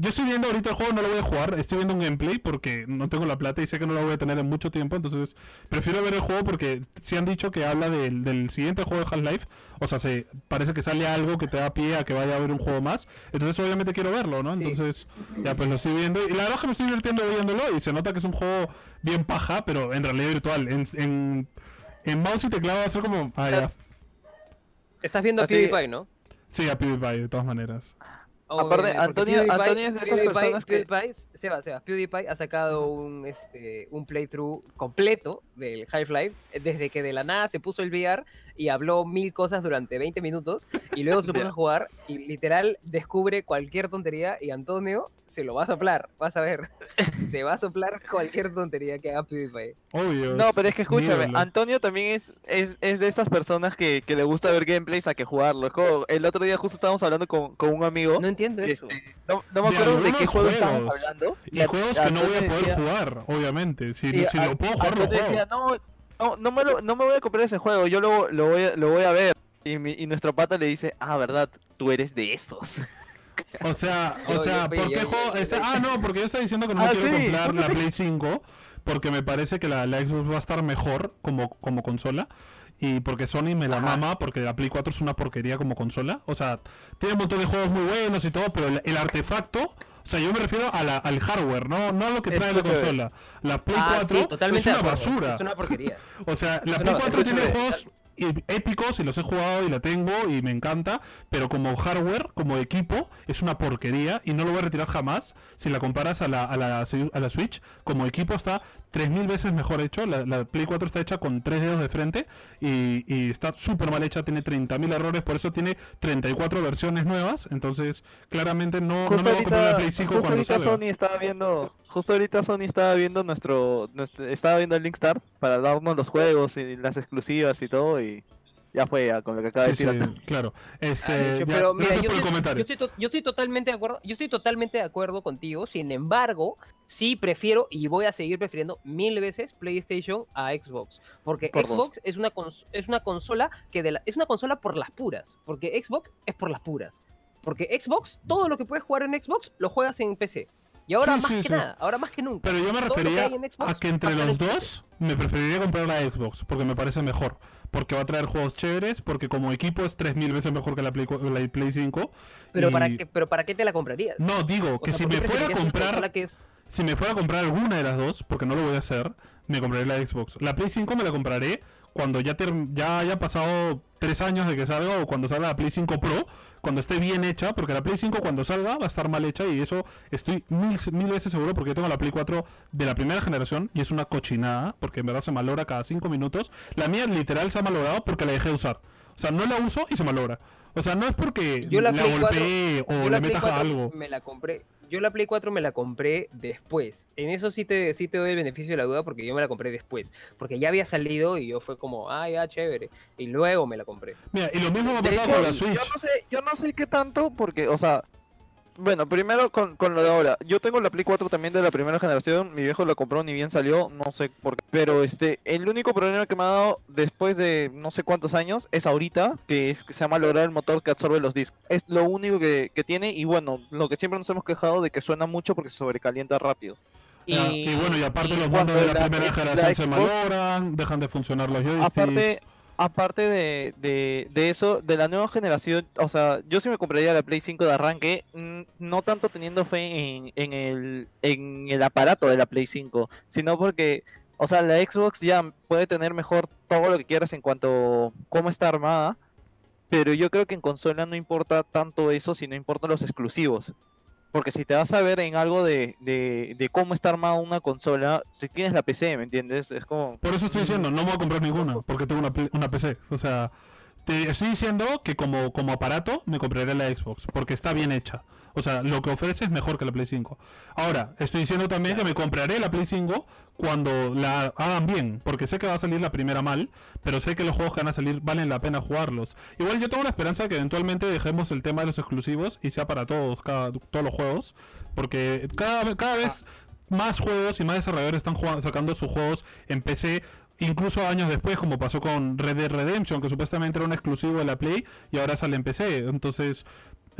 yo estoy viendo ahorita el juego, no lo voy a jugar, estoy viendo un gameplay porque no tengo la plata y sé que no lo voy a tener en mucho tiempo, entonces prefiero ver el juego porque si han dicho que habla del, del siguiente juego de Half-Life, o sea, se, parece que sale algo que te da pie a que vaya a haber un juego más, entonces obviamente quiero verlo, ¿no? Sí. Entonces ya pues lo estoy viendo y la verdad es que me estoy divirtiendo viéndolo y se nota que es un juego bien paja, pero en realidad virtual, en, en, en mouse y teclado va a ser como... Ah, ya. Estás- viendo a Así- PewDiePie, ¿no? Sí, a PewDiePie, de todas maneras. Aparte, Antonio- Antonio es de esas personas que- PewDiePie, Seba, Seba, PewDiePie ha sacado un, este, un playthrough completo del Half-Life desde que de la nada se puso el VR y habló mil cosas durante 20 minutos y luego se [LAUGHS] puso a jugar y literal descubre cualquier tontería y Antonio se lo va a soplar, vas a ver. [LAUGHS] se va a soplar cualquier tontería que haga PewDiePie. Obvio. No, pero es que escúchame. Antonio también es, es, es de esas personas que, que le gusta ver gameplays a que jugarlo. Es como, el otro día justo estábamos hablando con, con un amigo. No entiendo que, eso. este, no, no me De acuerdo de qué algunos juego estábamos juegos. Y juegos que no voy a poder decía- jugar, obviamente. Si, si lo puedo jugar, lo juego. decía, no, no, no me, lo- no me voy a comprar ese juego, yo lo, lo, voy, a, lo voy a ver. Y, mi- y nuestro pata le dice, ah, verdad, tú eres de esos. O sea, [LAUGHS] o Yo- sea, yo- ¿por yo- qué juego? está- yo- Ah, no, porque yo estaba diciendo que no Ah, quiero sí, comprar ¿por qué la Play 5 porque me parece que la, la Xbox va a estar mejor como, como consola. Y porque Sony me la Ajá. mama, porque la Play 4 es una porquería como consola. O sea, tiene un montón de juegos muy buenos y todo, pero el, el artefacto, o sea, yo me refiero a la- al hardware, no, no a lo que trae la consola. La Play Ah, 4 sí, totalmente es una basura. Es una porquería. [LAUGHS] O sea, la Eso Play no, 4 tiene juegos épicos y los he jugado y la tengo y me encanta, pero como hardware, como equipo, es una porquería y no lo voy a retirar jamás si la comparas a la, a la, a la Switch. Como equipo está 3.000 veces mejor hecho, la, la Play 4 está hecha con tres dedos de frente y, y está súper mal hecha, tiene 30.000 errores, por eso tiene 34 versiones nuevas, entonces claramente no, me voy a comprar la Play 5 justo cuando ahorita salga. Sony estaba viendo, justo ahorita Sony estaba viendo nuestro, nuestro- estaba viendo el Link Start para darnos los juegos y las exclusivas y todo y ya fue ya, con lo que acaba de Sí, decir sí, claro. Este, Ah, ya, pero mira, yo por el comentario. yo estoy to- yo estoy totalmente de acuerdo, yo estoy totalmente de acuerdo contigo. Sin embargo, sí prefiero y voy a seguir prefiriendo mil veces PlayStation a Xbox, porque Por dos. Xbox es una cons- es una consola que de la- es una consola por las puras, porque Xbox es por las puras. Porque Xbox, todo lo que puedes jugar en Xbox lo juegas en PC. Y ahora Sí, más sí, que sí. nada, ahora más que nunca. Pero yo me que refería Xbox a que entre los dos me preferiría comprar la Xbox porque me parece mejor. Porque va a traer juegos chéveres, porque como equipo es 3000 veces mejor que la Play, la Play 5. Pero y- para qué, pero para qué te la comprarías? No, digo O que sea, si ¿por qué me fuera a comprar que es- si me fuera a comprar alguna de las dos, porque no lo voy a hacer, me compraré la Xbox. La Play 5 me la compraré cuando ya, ter- ya haya pasado tres años de que salga o cuando salga la Play 5 Pro, cuando esté bien hecha, porque la Play 5 cuando salga va a estar mal hecha y eso estoy mil, mil veces seguro porque yo tengo la Play 4 de la primera generación y es una cochinada, porque en verdad se malogra cada cinco minutos. La mía literal se ha malogrado porque la dejé de usar. O sea, no la uso y se malogra. O sea, no es porque Yo la la, Play 4 golpeé o Yo le la metas 4 algo. me la compré. Yo la Play 4 me la compré después. En eso sí te, sí te doy el beneficio de la duda porque yo me la compré después. Porque ya había salido y yo fue como, ah, ya, chévere. Y luego me la compré. Mira, y lo mismo me ha De pasado hecho, con la yo Switch. no sé, yo no sé qué tanto, porque, o sea, bueno, primero con, con lo de ahora. Yo tengo la Play 4 también de la primera generación. Mi viejo la compró ni bien salió, no sé por qué. Pero este, el único problema que me ha dado después de no sé cuántos años es ahorita, que es que se ha malogrado el motor que absorbe los discos. Es lo único que, que tiene y bueno, lo que siempre nos hemos quejado de que suena mucho porque se sobrecalienta rápido. Y, bueno, y aparte y los mandos de la, la- primera la generación se malogran, dejan de funcionar los joysticks. Aparte, aparte de, de, eso, de la nueva generación, o sea, yo sí me compraría la Play 5 de arranque, mm, no tanto teniendo fe en, en, el, en el aparato de la Play 5, sino porque, o sea, la Xbox ya puede tener mejor todo lo que quieras en cuanto a cómo está armada, pero yo creo que en consola no importa tanto eso, sino importan los exclusivos. Porque si te vas a ver en algo de, de, cómo está armada una consola, si tienes la PC, ¿me entiendes? Es como... Por eso estoy diciendo, no voy a comprar ninguna, porque tengo una, una PC. O sea, te estoy diciendo que como, como aparato me compraré la Xbox, porque está bien hecha. O sea, lo que ofrece es mejor que la Play 5. Ahora, estoy diciendo también que me compraré la Play 5 cuando la hagan bien, porque sé que va a salir la primera mal, pero sé que los juegos que van a salir valen la pena jugarlos. Igual yo tengo la esperanza de que eventualmente dejemos el tema de los exclusivos y sea para todos, cada, todos los juegos, porque cada, cada vez más juegos y más desarrolladores están jugando- sacando sus juegos en PC incluso años después, como pasó con Red Dead Redemption, que supuestamente era un exclusivo de la Play y ahora sale en PC. Entonces,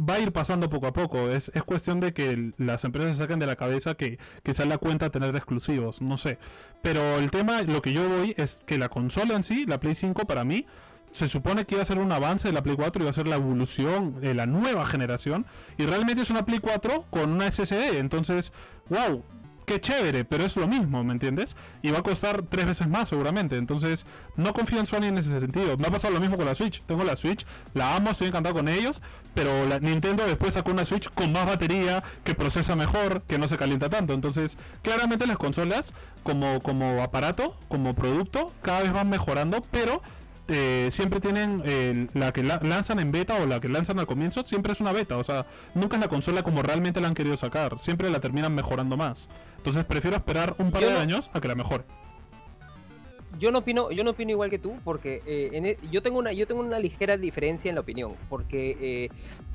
va a ir pasando poco a poco. Es, es cuestión de que las empresas saquen de la cabeza que, que se da cuenta tener exclusivos, no sé. Pero el tema, lo que yo voy es que la consola en sí, la Play 5 para mí, se supone que iba a ser un avance de la Play 4, iba a ser la evolución de la nueva generación. Y realmente es una Play 4 con una SSD. Entonces, wow, qué chévere, pero es lo mismo, ¿me entiendes? Y va a costar tres veces más seguramente. Entonces, no confío en Sony en ese sentido. Me ha pasado lo mismo con la Switch. Tengo la Switch, la amo, estoy encantado con ellos, pero la Nintendo después sacó una Switch con más batería, que procesa mejor, que no se calienta tanto. Entonces, claramente las consolas, como, como aparato, como producto, cada vez van mejorando, pero eh, siempre tienen eh, la que la- lanzan en beta o la que lanzan al comienzo, siempre es una beta. O sea, nunca es la consola como realmente la han querido sacar. Siempre la terminan mejorando más. Entonces prefiero esperar un par Yo de no- años a que la mejore. Yo no opino, yo no opino igual que tú, porque eh, en e- yo tengo una, yo tengo una ligera diferencia en la opinión, porque eh,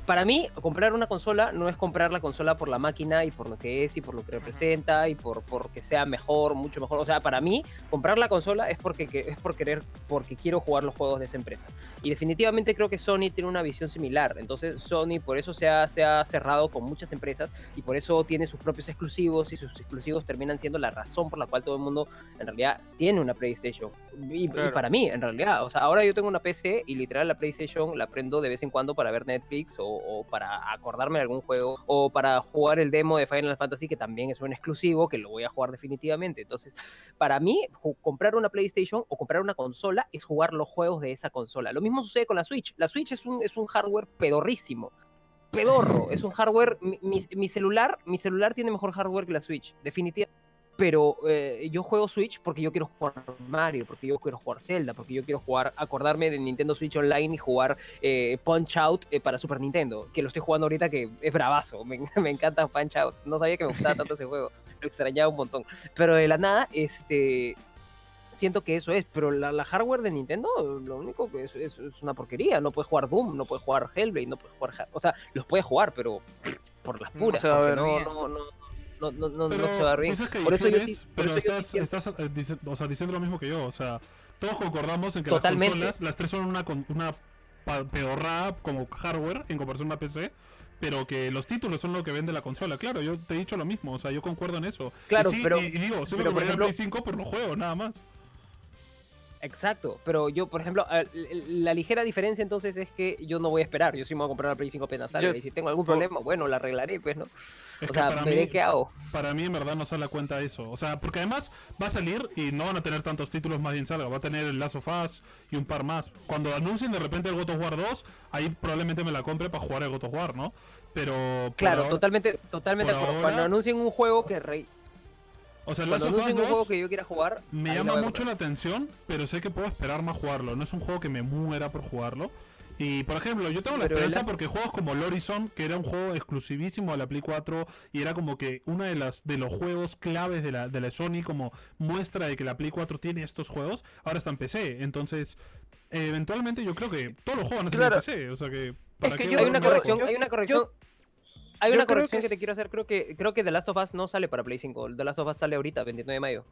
para mí comprar una consola no es comprar la consola por la máquina y por lo que es y por lo que representa y por porque sea mejor, mucho mejor. O sea, para mí comprar la consola es porque que- es por querer, porque quiero jugar los juegos de esa empresa. Y definitivamente creo que Sony tiene una visión similar. Entonces Sony por eso se ha, se ha cerrado con muchas empresas y por eso tiene sus propios exclusivos y sus exclusivos terminan siendo la razón por la cual todo el mundo en realidad tiene una PlayStation. Y, y Claro. para mí, en realidad, o sea, ahora yo tengo una PC y literal la PlayStation la prendo de vez en cuando para ver Netflix o, o para acordarme de algún juego o para jugar el demo de Final Fantasy que también es un exclusivo que lo voy a jugar definitivamente. Entonces, para mí, comprar una PlayStation o comprar una consola es jugar los juegos de esa consola. Lo mismo sucede con la Switch. La Switch es un, es un hardware pedorrísimo. Pedorro, es un hardware. Mi, mi- mi celular, mi celular tiene mejor hardware que la Switch, definitivamente. Pero eh, yo juego Switch porque yo quiero jugar Mario, porque yo quiero jugar Zelda, porque yo quiero jugar, acordarme de Nintendo Switch Online y jugar eh, Punch Out eh, para Super Nintendo, que lo estoy jugando ahorita que es bravazo, me, [LAUGHS] me encanta Punch Out. No sabía que me gustaba tanto ese juego, [LAUGHS] lo extrañaba un montón. Pero de la nada, este, siento que eso es, pero la, la hardware de Nintendo, lo único que es, es, es una porquería. No puedes jugar Doom, no puedes jugar Hellblade, no puedes jugar. O sea, los puedes jujar, pero por las No puras. a ver no, no, no, no, no, no, Pero no se va a pues es que Por eso yo sí. pero eso estás, estás, eh, dice- o sea, diciendo lo mismo que yo. O sea, todos concordamos en que Totalmente. las consolas, las tres son una, con- una pedorrada como hardware en comparación a una PC. Pero que los títulos son lo que vende la consola. Claro, yo te he dicho lo mismo. O sea, yo concuerdo en eso. Claro, y sí, pero- Y, y digo, sí me ejemplo- Play 5 por los juegos, nada más. Exacto, pero yo, por ejemplo, la ligera diferencia entonces es que yo no voy a esperar, yo sí me voy a comprar la Play 5 apenas Yo- y si tengo algún problema, bueno, la arreglaré, pues, ¿no? Es O sea, para mí- qué hago. Para mí en verdad no sale a cuenta eso. O sea, porque además va a salir y no van a tener tantos títulos más bien salga. Va a tener el Last of Us y un par más. Cuando anuncien de repente el God of War 2, ahí probablemente me la compre para jugar el God of War, ¿no? Pero... Claro, ahora- totalmente, totalmente acuerdo. ahora- Cuando anuncien un juego que re- O sea, el Last of Us anuncien un juego 2 que yo quiera jugar, me llama mucho la atención, pero sé que puedo esperar más jugarlo. No es un juego que me muera por jugarlo. Y por ejemplo, yo tengo la Pero esperanza porque juegos como Horizon, que era un juego exclusivísimo a la Play 4 y era como que uno de las de los juegos claves de la, de la Sony como muestra de que la Play 4 tiene estos juegos, ahora está en PC. Entonces, eh, eventualmente yo creo que todos los juegos van a Claro. en PC. O sea que, ¿para que qué yo- Hay una corrección, yo- hay una corrección. yo- hay una corrección que que, te es- quiero hacer. Creo que creo que The Last of Us no sale para Play 5. The Last of Us sale ahorita, 29 de mayo.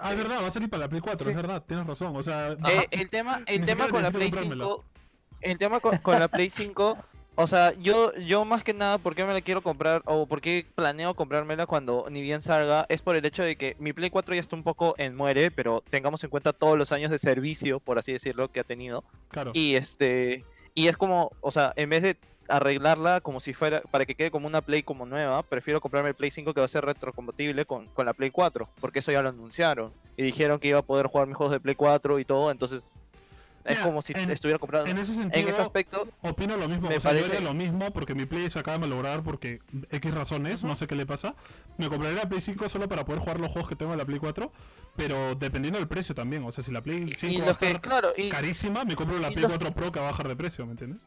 Ah, es verdad, va a salir para la Play 4, Sí. es verdad, tienes razón. O sea, Eh, el tema, el tema con la Play comprármela. 5, el tema con, con la Play 5, o sea, yo, yo más que nada, ¿por qué me la quiero comprar o por qué planeo comprármela cuando ni bien salga? Es por el hecho de que mi Play 4 ya está un poco en muere, pero tengamos en cuenta todos los años de servicio, por así decirlo, que ha tenido. claro. Y este, y es como, o sea, en vez de arreglarla como si fuera, para que quede como una Play como nueva, prefiero comprarme el Play 5 que va a ser retrocompatible con, con la Play 4, porque eso ya lo anunciaron. Y dijeron que iba a poder jugar mis juegos de Play 4 y todo, entonces es como si en- estuviera comprando. En En, ese sentido, ese aspecto, Opino lo mismo, Me o sea, yo parece- haría lo mismo porque mi Play se acaba de malograr porque X razones, no sé qué le pasa. Me compraré la Play 5 solo para poder jugar los juegos que tengo en la Play 4, pero dependiendo del precio también. O sea, si la Play 5 y va a estar que, claro, y, carísima, me compro la Play lo- 4 Pro que va a bajar de precio, ¿me entiendes?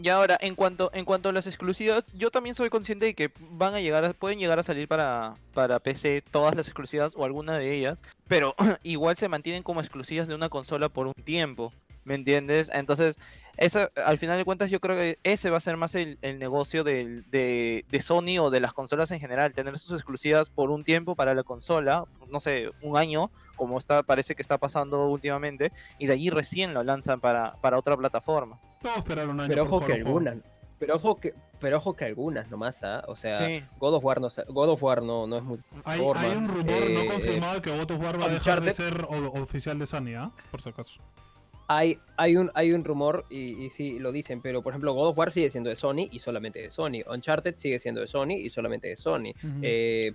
y ahora, en cuanto, en cuanto a las exclusivas, yo también soy consciente de que van a llegar a- pueden llegar a salir para, para PC todas las exclusivas o alguna de ellas, pero [CLEARS THROAT] igual se mantienen como exclusivas de una consola por un tiempo, ¿me entiendes? Entonces, esa, al final de cuentas yo creo que ese va a ser más el, el negocio del- de, de Sony o de las consolas en general, tener sus exclusivas por un tiempo para la consola, no sé, un año, como está parece que está pasando últimamente, y de allí recién lo lanzan para, para otra plataforma. Puedo esperar un año Pero por ojo que algunas. Pero ojo que, pero ojo que algunas nomás, ¿ah? O sea, Sí. God of War no, God of War no, no es muy Hay, hay un rumor no Eh, confirmado que God of War va a dejar de ser oficial de Sony, ¿ah? Por si acaso. Hay, hay, un, hay un rumor, y, y sí lo dicen, pero por ejemplo, God of War sigue siendo de Sony y solamente de Sony. Uncharted sigue siendo de Sony y solamente de Sony. Eh,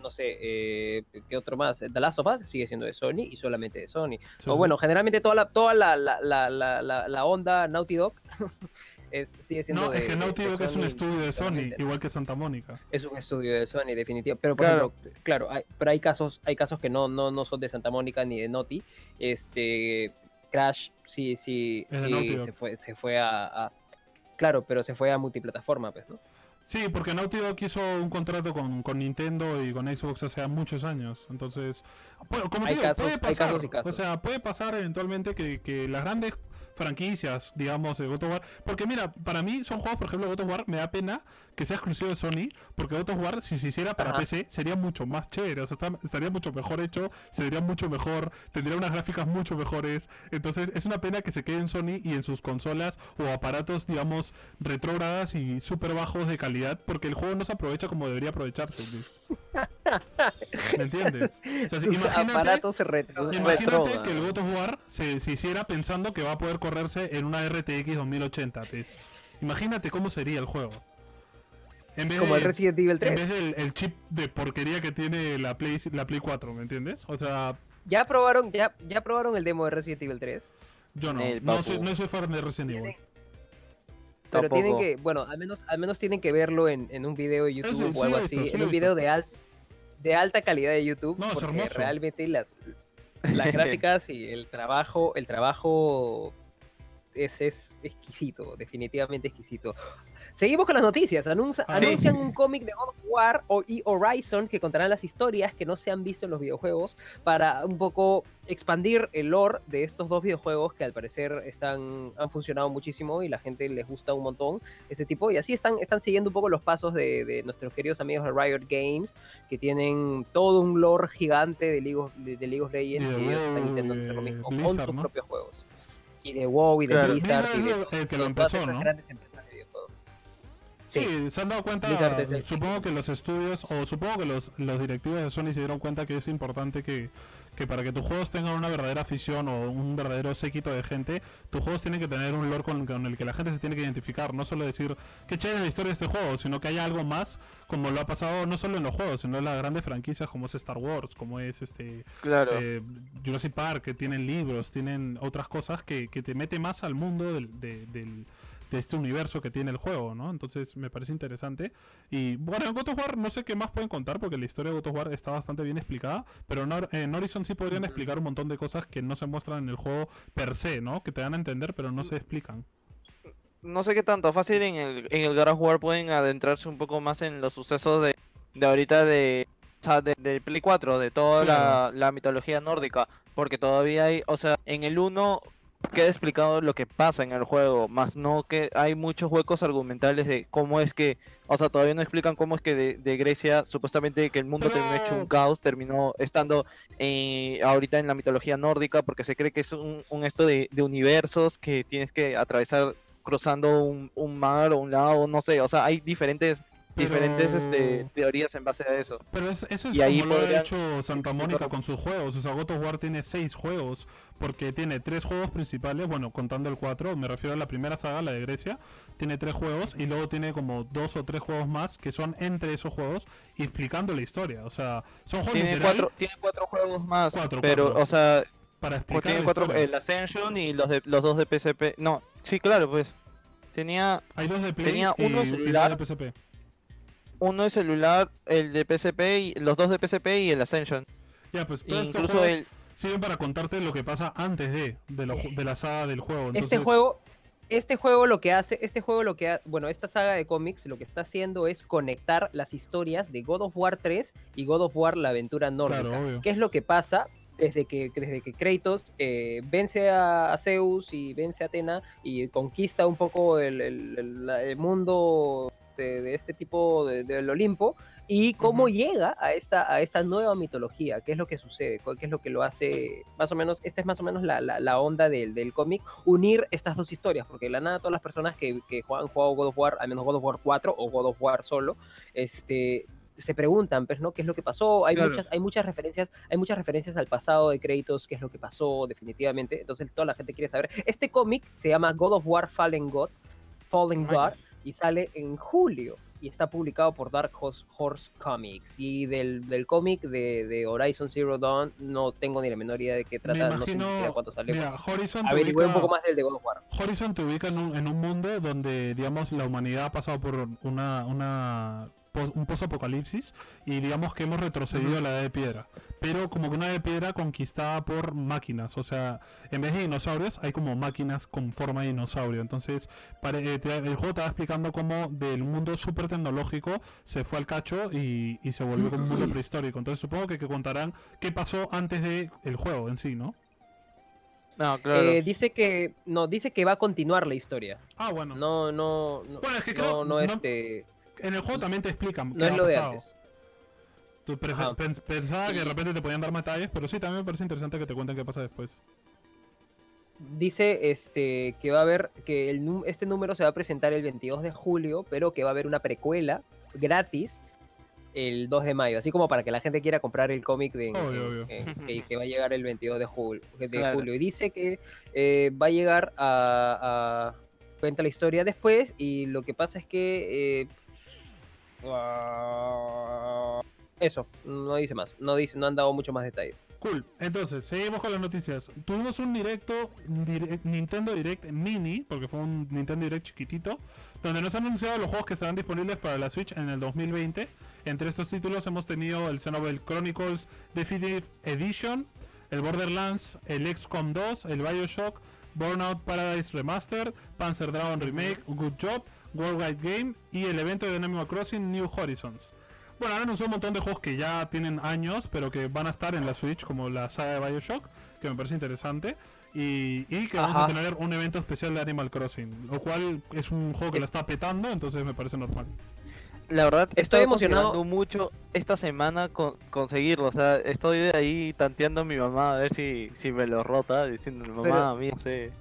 no sé, eh, ¿qué otro más? The Last of Us sigue siendo de Sony y solamente de Sony. Sí, o sí. bueno, generalmente toda la, toda la, la, la, la, la- la onda Naughty Dog [LAUGHS] es, sigue siendo No, de es que Naughty Dog es un Sony estudio de Sony, igual que Santa Mónica. Es un estudio de Sony, definitivamente. Pero por Claro. ejemplo, claro, hay, pero hay casos, hay casos que no, no, no son de Santa Mónica ni de Naughty. Este Crash sí, sí, sí se fue, se fue a, a- Claro, pero se fue a multiplataforma, pues, ¿no? Sí, porque Naughty Dog hizo un contrato con, con Nintendo y con Xbox hace muchos años. Entonces, bueno, como te digo, casos- puede pasar. casos y casos. O sea, puede pasar eventualmente que, que las grandes franquicias, digamos, de God of War. Porque mira, para mí son juegos, por ejemplo, God of War, me da pena que sea exclusivo de Sony, porque God of War, si se hiciera para Ajá. PC, sería mucho más chévere. O sea, está- estaría mucho mejor hecho, sería mucho mejor, tendría unas gráficas mucho mejores. Entonces, es una pena que se quede en Sony y en sus consolas o aparatos, digamos, retrógradas y súper bajos de calidad, porque el juego no se aprovecha como debería aprovecharse. Luis. ¿Me entiendes? O sea, si- Sus imagínate, aparatos retro- imagínate retrógrados. que el God of War se, se hiciera pensando que va a poder correrse en una RTX 2080. pues. Imagínate cómo sería el juego. En vez, Como de, el Resident Evil en 3. vez del el chip de porquería que tiene la Play, la Play 4, ¿me entiendes? O sea, ¿Ya probaron, ya, ya probaron el demo de Resident Evil 3? yo no. No soy, no soy fan de Resident Evil. Tienen- Pero tienen que, bueno, al menos, al menos tienen que verlo en, en un video de YouTube sí, sí o algo visto, así, sí en un video de, al- de alta calidad de YouTube, No, es porque realmente las, [LAUGHS] las gráficas y el trabajo, el trabajo es, es exquisito, definitivamente exquisito. Seguimos con las noticias. Anuncia- Ah, sí. Anuncian un cómic de God of War o- y Horizon que contarán las historias que no se han visto en los videojuegos para un poco expandir el lore de estos dos videojuegos que al parecer están han funcionado muchísimo y la gente les gusta un montón ese tipo y así están están siguiendo un poco los pasos de, de nuestros queridos amigos de Riot Games que tienen todo un lore gigante de League of, de, de League of Legends Y ellos están intentando hacer lo mismo con Blizzard, sus ¿no? propios juegos y de WoW y de Claro. Blizzard y de el que lo empezó, ¿no? grandes empresas de videojuegos Sí, se han dado cuenta, supongo que los estudios, o supongo que los, los directivos de Sony se dieron cuenta que es importante que, que para que tus juegos tengan una verdadera afición o un verdadero séquito de gente, tus juegos tienen que tener un lore con, con el que la gente se tiene que identificar. No solo decir que chévere la historia de este juego, sino que haya algo más, como lo ha pasado no solo en los juegos, sino en las grandes franquicias como es Star Wars, como es este Claro. eh, Jurassic Park, que tienen libros, tienen otras cosas que, que te mete más al mundo del, de, del- de este universo que tiene el juego, ¿no? Entonces me parece interesante. Y bueno, en God of War no sé qué más pueden contar porque la historia de God of War está bastante bien explicada, pero en, en Horizon sí podrían explicar un montón de cosas que no se muestran en el juego per se, ¿no? Que te dan a entender, pero no se explican. no sé qué tanto, fácil en el, en el of War pueden adentrarse un poco más en los sucesos de, de ahorita de, o sea, de, del Play 4, de toda la, la mitología nórdica, porque todavía hay, o sea, en el 1 queda explicado lo que pasa en el juego, más no que hay muchos huecos argumentales de cómo es que, o sea, todavía no explican cómo es que de, de Grecia, supuestamente que el mundo terminó hecho un caos, terminó estando eh, ahorita en la mitología nórdica, porque se cree que es un, un esto de, de universos que tienes que atravesar cruzando un, un mar o un lago, no sé, o sea, hay diferentes diferentes este, teorías en base a eso. Pero es- eso es Y ahí como lo ha podrían- hecho Santa Mónica con sus juegos. O sea, God of War tiene seis juegos. Porque tiene tres juegos principales. Bueno, contando el 4, me refiero a la primera saga, la de Grecia. Tiene tres juegos. Y luego tiene como dos o tres juegos más que son entre esos juegos. explicando la historia. O sea, son juegos Tiene literal cuatro, tiene cuatro juegos más, Cuatro, pero, cuatro. o sea, para explicar tiene la cuatro, el Ascension y los de los dos de PSP. No, sí, claro, pues. Tenía Hay dos de Play tenía uno y celular. de PSP. Uno de celular, el de PSP y los dos de PSP y el Ascension. Ya, pues todos estos Incluso juegos el sirven para contarte lo que pasa antes de, de, lo- de la saga del juego. Este juego, este juego lo que hace, este juego lo que ha- bueno, esta saga de cómics lo que está haciendo es conectar las historias de God of War 3 y God of War la aventura nórdica. Claro, obvio. ¿Qué es lo que pasa? Desde que, desde que Kratos eh, vence a, a Zeus y vence a Atena y conquista un poco el, el- el- la- el mundo de, de este tipo de- del Olimpo y cómo llega a esta, a esta nueva mitología, qué es lo que sucede, qué es lo que lo hace, más o menos, esta es más o menos la, la- la onda del, del cómic, unir estas dos historias, porque de la nada todas las personas que, que han jugado God of War, al menos God of War 4 o God of War solo, este se preguntan, pues, ¿no? ¿Qué es lo que pasó? Hay Claro. muchas, hay muchas referencias, hay muchas referencias al pasado de Kratos, qué es lo que pasó, definitivamente. Entonces toda la gente quiere saber. Este cómic se llama God of War Fallen God, Fallen God, y sale en julio. Y está publicado por Dark Horse, Horse Comics. Y del, del cómic de, de Horizon Zero Dawn no tengo ni la menor idea de qué trata, no sé ni imagino. siquiera cuánto sale. mira, Horizon te Averigüé un poco más del de God of War. Horizon te ubica en un, en un mundo donde, digamos, la humanidad ha pasado por una, un post-apocalipsis y digamos que hemos retrocedido a la edad de piedra. Pero como que una edad de piedra conquistada por máquinas. O sea, en vez de dinosaurios hay como máquinas con forma de dinosaurio. Entonces, pare- eh, te- el juego te va explicando cómo del mundo súper tecnológico se fue al cacho y, y se volvió como un mundo prehistórico. Entonces supongo que, que contarán qué pasó antes del el juego en sí, ¿no? No, claro. Eh, dice que no, dice que va a continuar la historia. Ah, bueno. No, no, no, Bueno, es que no, creo- no, no- este, En el juego también te explican. no qué es ha lo de pasado. antes. Tú prefe- Ajá. pens- pensaba que de repente te podían dar más detalles, pero sí, también me parece interesante que te cuenten qué pasa después. Dice este que va a haber que el, este número se va a presentar el 22 de julio, pero que va a haber una precuela gratis el 2 de mayo, así como para que la gente quiera comprar el cómic de Obvio, en- obvio. en- [LAUGHS] que, que va a llegar el 22 de, jul- de Claro. julio. Y dice que eh, va a llegar a, a- cuenta la historia después y lo que pasa es que eh, ah, eso, no dice más, no dice, no han dado mucho más detalles. Cool, entonces, seguimos con las noticias. Tuvimos un directo, dire- Nintendo Direct Mini, porque fue un Nintendo Direct chiquitito, donde nos han anunciado los juegos que estarán disponibles para la Switch en el 2020. Entre estos títulos hemos tenido el Xenoblade Chronicles Definitive Edition, el Borderlands, el XCOM 2, el Bioshock, Burnout Paradise Remastered, Panzer Dragon Remake, Good Job, Worldwide Game y el evento de Animal Crossing New Horizons. Bueno, han anunciado un montón de juegos que ya tienen años, pero que van a estar en la Switch, como la saga de Bioshock, que me parece interesante. Y, y que vamos a tener un evento especial de Animal Crossing, lo cual es un juego que Es- la está petando, entonces me parece normal. La verdad, Estoy emocionado. mucho esta semana con conseguirlo. O sea, estoy de ahí tanteando a mi mamá a ver si, si me lo rota, diciendo, mamá, a mí no sé,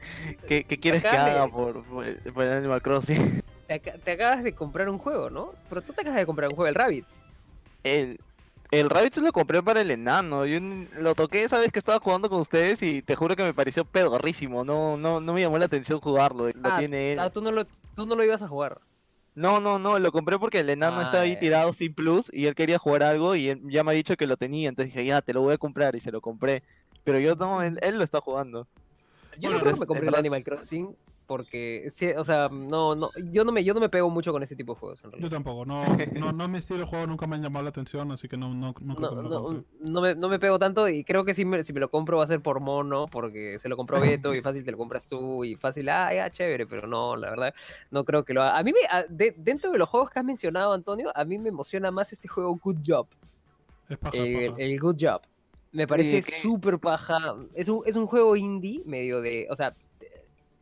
¿qué, qué quieres que de- haga por, por, por el Animal Crossing? [LAUGHS] Te, aca- te acabas de comprar un juego, ¿no? Pero tú te acabas de comprar un juego, el Rabbids. El, El Rabbids lo compré para el enano. Yo lo toqué esa vez que estaba jugando con ustedes y te juro que me pareció pedorrísimo. No, no, no me llamó la atención jugarlo. Lo Ah, tiene él. Ah, tú no lo, tú no lo ibas a jugar. No, no, no, lo compré porque el enano Ah, estaba ahí ya. tirado sin plus y él quería jugar algo y él ya me ha dicho que lo tenía. Entonces dije, ya, te lo voy a comprar y se lo compré. Pero yo no, él, él lo está jugando. Yo Bueno, no creo que me compré el Animal Crossing porque, sí, o sea, no, no, yo no me, yo no me pego mucho con ese tipo de juegos en Yo realidad. tampoco, no, no, no mi estilo de juego, nunca me han llamado la atención, así que no, no, no creo No, que me lo no, me, no me pego tanto y creo que si me, si me lo compro va a ser por mono, porque se lo compró Beto y fácil te lo compras tú y fácil, ah, ya, chévere, pero no, la verdad, no creo que lo haga. A mí, me, a- de- dentro de los juegos que has mencionado, Antonio, a mí me emociona más este juego Good Job, Es paja, el, paja. el Good Job. Me parece súper paja. Es un, es un juego indie, medio de. O sea,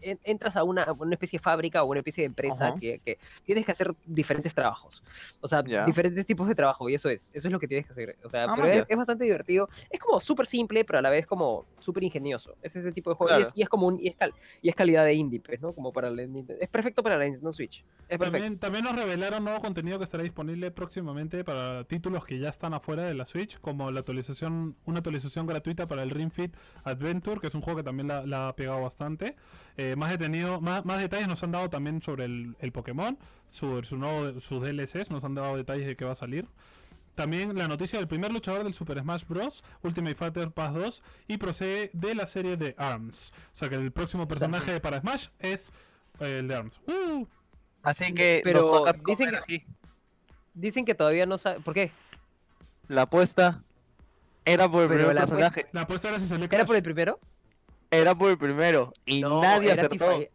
entras a una, una especie de fábrica o una especie de empresa que, que tienes que hacer diferentes trabajos. O sea, diferentes tipos de trabajo, y eso es. Eso es lo que tienes que hacer. O sea, Ah, pero es, bastante divertido. Es como súper simple, pero a la vez como súper ingenioso. Es ese tipo de juego. Y, es, y es como un, y es, cal- y es calidad de indie, pues, ¿no? Como para la. Es perfecto para la Nintendo Switch. Es perfecto. También, también nos revelaron nuevo contenido que estará disponible próximamente para títulos que ya están afuera de la Switch, como la actualización, una actualización gratuita para el Ring Fit Adventure, que es un juego que también la, la ha pegado bastante. Eh, más detenido, más, más detalles nos han dado también sobre el, el Pokémon, su, su nuevo, sus DLCs, nos han dado detalles de que va a salir. También la noticia del primer luchador del Super Smash Bros. Ultimate Fighter Pass 2 y procede de la serie de ARMS. O sea que el próximo personaje para Smash es eh, el de ARMS. ¡Uh! Así que Pero nos toca dicen comer que- aquí. Dicen que todavía no sabe. ¿Por qué? La apuesta era por el Pero primer la personaje. La apuesta era si salía ¿Era Crash. por el primero? Era por el primero. Y No, nadie era acertó. Tifa-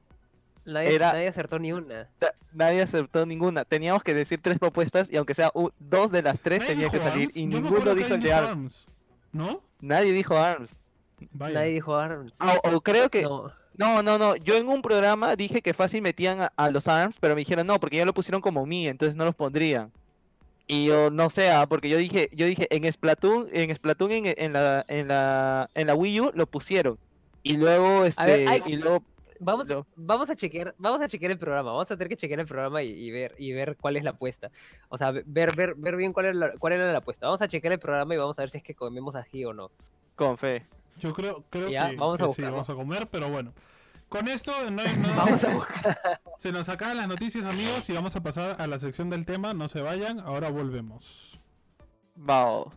Nadie, Era- nadie acertó ni una. Nadie acertó ninguna. Teníamos que decir tres propuestas y aunque sea dos de las tres tenían que salir ARMS. y ninguno dijo el de ARMS. ¿No? Nadie dijo ARMS. Vaya. Nadie dijo ARMS. Ah, O, o creo que... No. No, no, no. Yo en un programa dije que fácil metían a, a los ARMS, pero me dijeron no, porque ya lo pusieron como mí, entonces no los pondrían. Y yo no sé, ah, porque yo dije, yo dije en Splatoon, en Splatoon en, en la en la en la Wii U lo pusieron. Y luego este ver, hay- y luego Vamos, No. vamos a chequear, vamos a chequear el programa, vamos a tener que chequear el programa y, y ver y ver cuál es la apuesta. O sea, ver ver ver bien cuál era la, cuál era la apuesta. Vamos a chequear el programa y vamos a ver si es que comemos ají o no. con fe. Yo creo, creo Ya, que, vamos que a sí, vamos a comer, pero bueno. Con esto no hay nada. Vamos a buscar. [LAUGHS] Se nos acaban las noticias, amigos, y vamos a pasar a la sección del tema. No se vayan, ahora volvemos. Vao.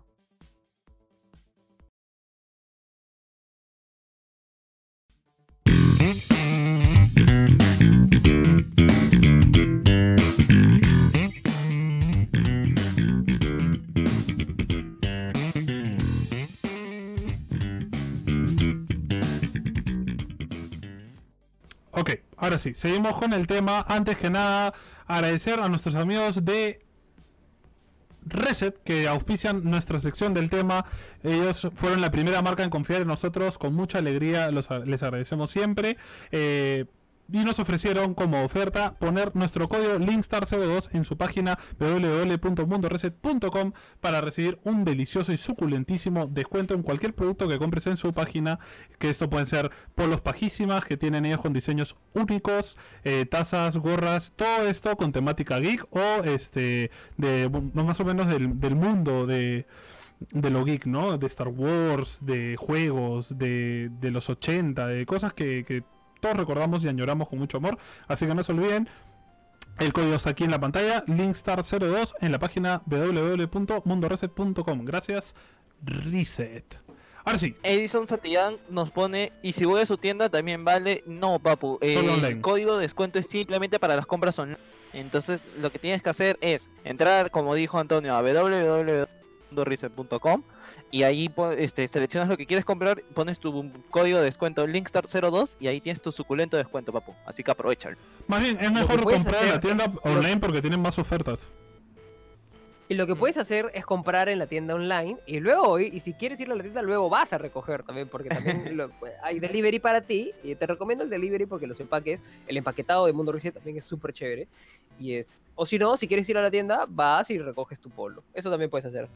Ok, ahora sí, seguimos con el tema. Antes que nada, agradecer a nuestros amigos de Reset que auspician nuestra sección del tema. Ellos fueron la primera marca en confiar en nosotros. Con mucha alegría los, les agradecemos siempre. Eh, y nos ofrecieron como oferta poner nuestro código Linkstar02 en su página www.mundoreset.com para recibir un delicioso y suculentísimo descuento en cualquier producto que compres en su página. Que esto pueden ser polos pajísimas que tienen ellos con diseños únicos, eh, tazas, gorras, todo esto con temática geek o este de más o menos del, mundo de de lo geek, ¿no? De Star Wars, de juegos, de, de los 80, de cosas que todos recordamos y añoramos con mucho amor. Así que no se olviden. El código está aquí en la pantalla, Linkstar02 en la página www.mundoreset.com. Gracias, Reset. Ahora sí, Edison Satillán nos pone, y si voy a su tienda también vale, no papu, eh, Solo el código de descuento es simplemente para las compras online. Entonces lo que tienes que hacer es entrar, como dijo Antonio, a www.reset.com y ahí este, seleccionas lo que quieres comprar, pones tu código de descuento Linkstar02 y ahí tienes tu suculento descuento papu, así que aprovechalo. más bien es mejor comprar en la tienda online porque tienen más ofertas. Y lo que puedes hacer es comprar en la tienda online y luego, y, y si quieres ir a la tienda, luego vas a recoger también, porque también [LAUGHS] lo- hay delivery para ti. Y te recomiendo el delivery porque los empaques, el empaquetado de Mundo Reset también es súper chévere. Y es, o si no, si quieres ir a la tienda, vas y recoges tu polo. Eso también puedes hacer.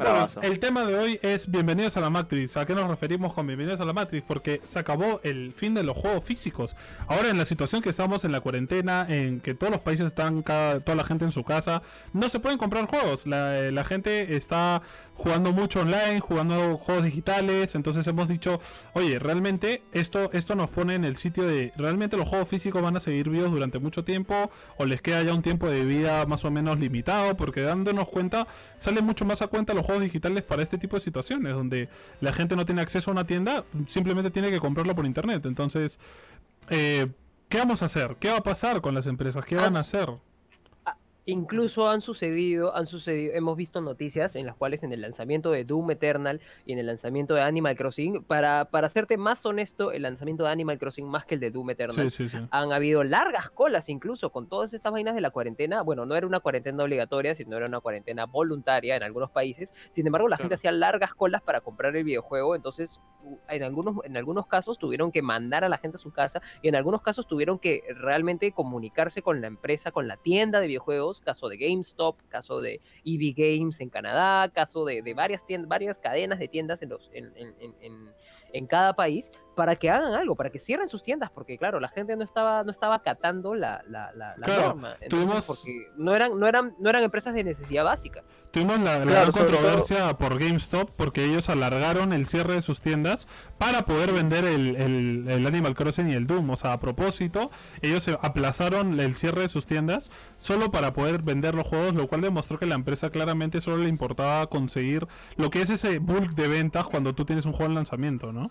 Bueno, el tema de hoy es Bienvenidos a la Matrix. ¿A qué nos referimos con Bienvenidos a la Matrix? Porque se acabó el fin de los juegos físicos. Ahora en la situación que estamos en la cuarentena, en que todos los países están, cada, toda la gente en su casa, no se pueden comprar juegos. La, eh, la gente está jugando mucho online, jugando juegos digitales. Entonces hemos dicho, oye, realmente esto, esto nos pone en el sitio de, ¿realmente los juegos físicos van a seguir vivos durante mucho tiempo? ¿O les queda ya un tiempo de vida más o menos limitado? Porque dándonos cuenta, sale mucho más a cuenta los juegos digitales para este tipo de situaciones, donde la gente no tiene acceso a una tienda, simplemente tiene que comprarlo por internet. Entonces, eh, ¿qué vamos a hacer? ¿Qué va a pasar con las empresas? ¿Qué van a hacer? Incluso han sucedido, han sucedido, hemos visto noticias en las cuales en el lanzamiento de Doom Eternal y en el lanzamiento de Animal Crossing, para, para hacerte más honesto, el lanzamiento de Animal Crossing más que el de Doom Eternal, Sí, sí, sí. han habido largas colas incluso con todas estas vainas de la cuarentena. Bueno, no era una cuarentena obligatoria, sino era una cuarentena voluntaria en algunos países. Sin embargo, la gente hacía largas colas para comprar el videojuego, entonces en algunos, en algunos casos tuvieron que mandar a la gente a su casa y en algunos casos tuvieron que realmente comunicarse con la empresa, con la tienda de videojuegos, caso de GameStop, caso de EV Games en Canadá, caso de, varias tiendas, varias cadenas de tiendas en los en- en- en cada país para que hagan algo, para que cierren sus tiendas, porque claro, la gente no estaba, no estaba acatando la, la, la, la Claro, norma. Entonces, tuvimos- porque no eran, no eran, no eran empresas de necesidad básica. Tuvimos la, la Claro, gran controversia por GameStop porque ellos alargaron el cierre de sus tiendas para poder vender el, el- el Animal Crossing y el Doom. O sea, a propósito, ellos se aplazaron el cierre de sus tiendas solo para poder vender los juegos, lo cual demostró que la empresa claramente solo le importaba conseguir lo que es ese bulk de ventas cuando tú tienes un juego en lanzamiento, ¿no?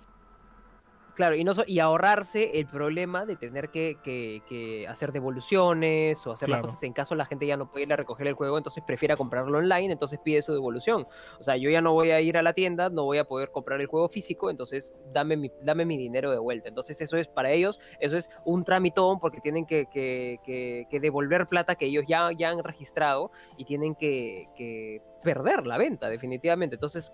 Claro, y, no so- y ahorrarse el problema de tener que, que- que hacer devoluciones o hacer Claro. las cosas en caso la gente ya no puede ir a recoger el juego, entonces prefiera comprarlo online, entonces pide su devolución. O sea, yo ya no voy a ir a la tienda, no voy a poder comprar el juego físico, entonces dame mi, dame mi dinero de vuelta. Entonces eso es para ellos, eso es un tramitón porque tienen que, que- que- que devolver plata que ellos ya, ya han registrado y tienen que, que perder la venta definitivamente. Entonces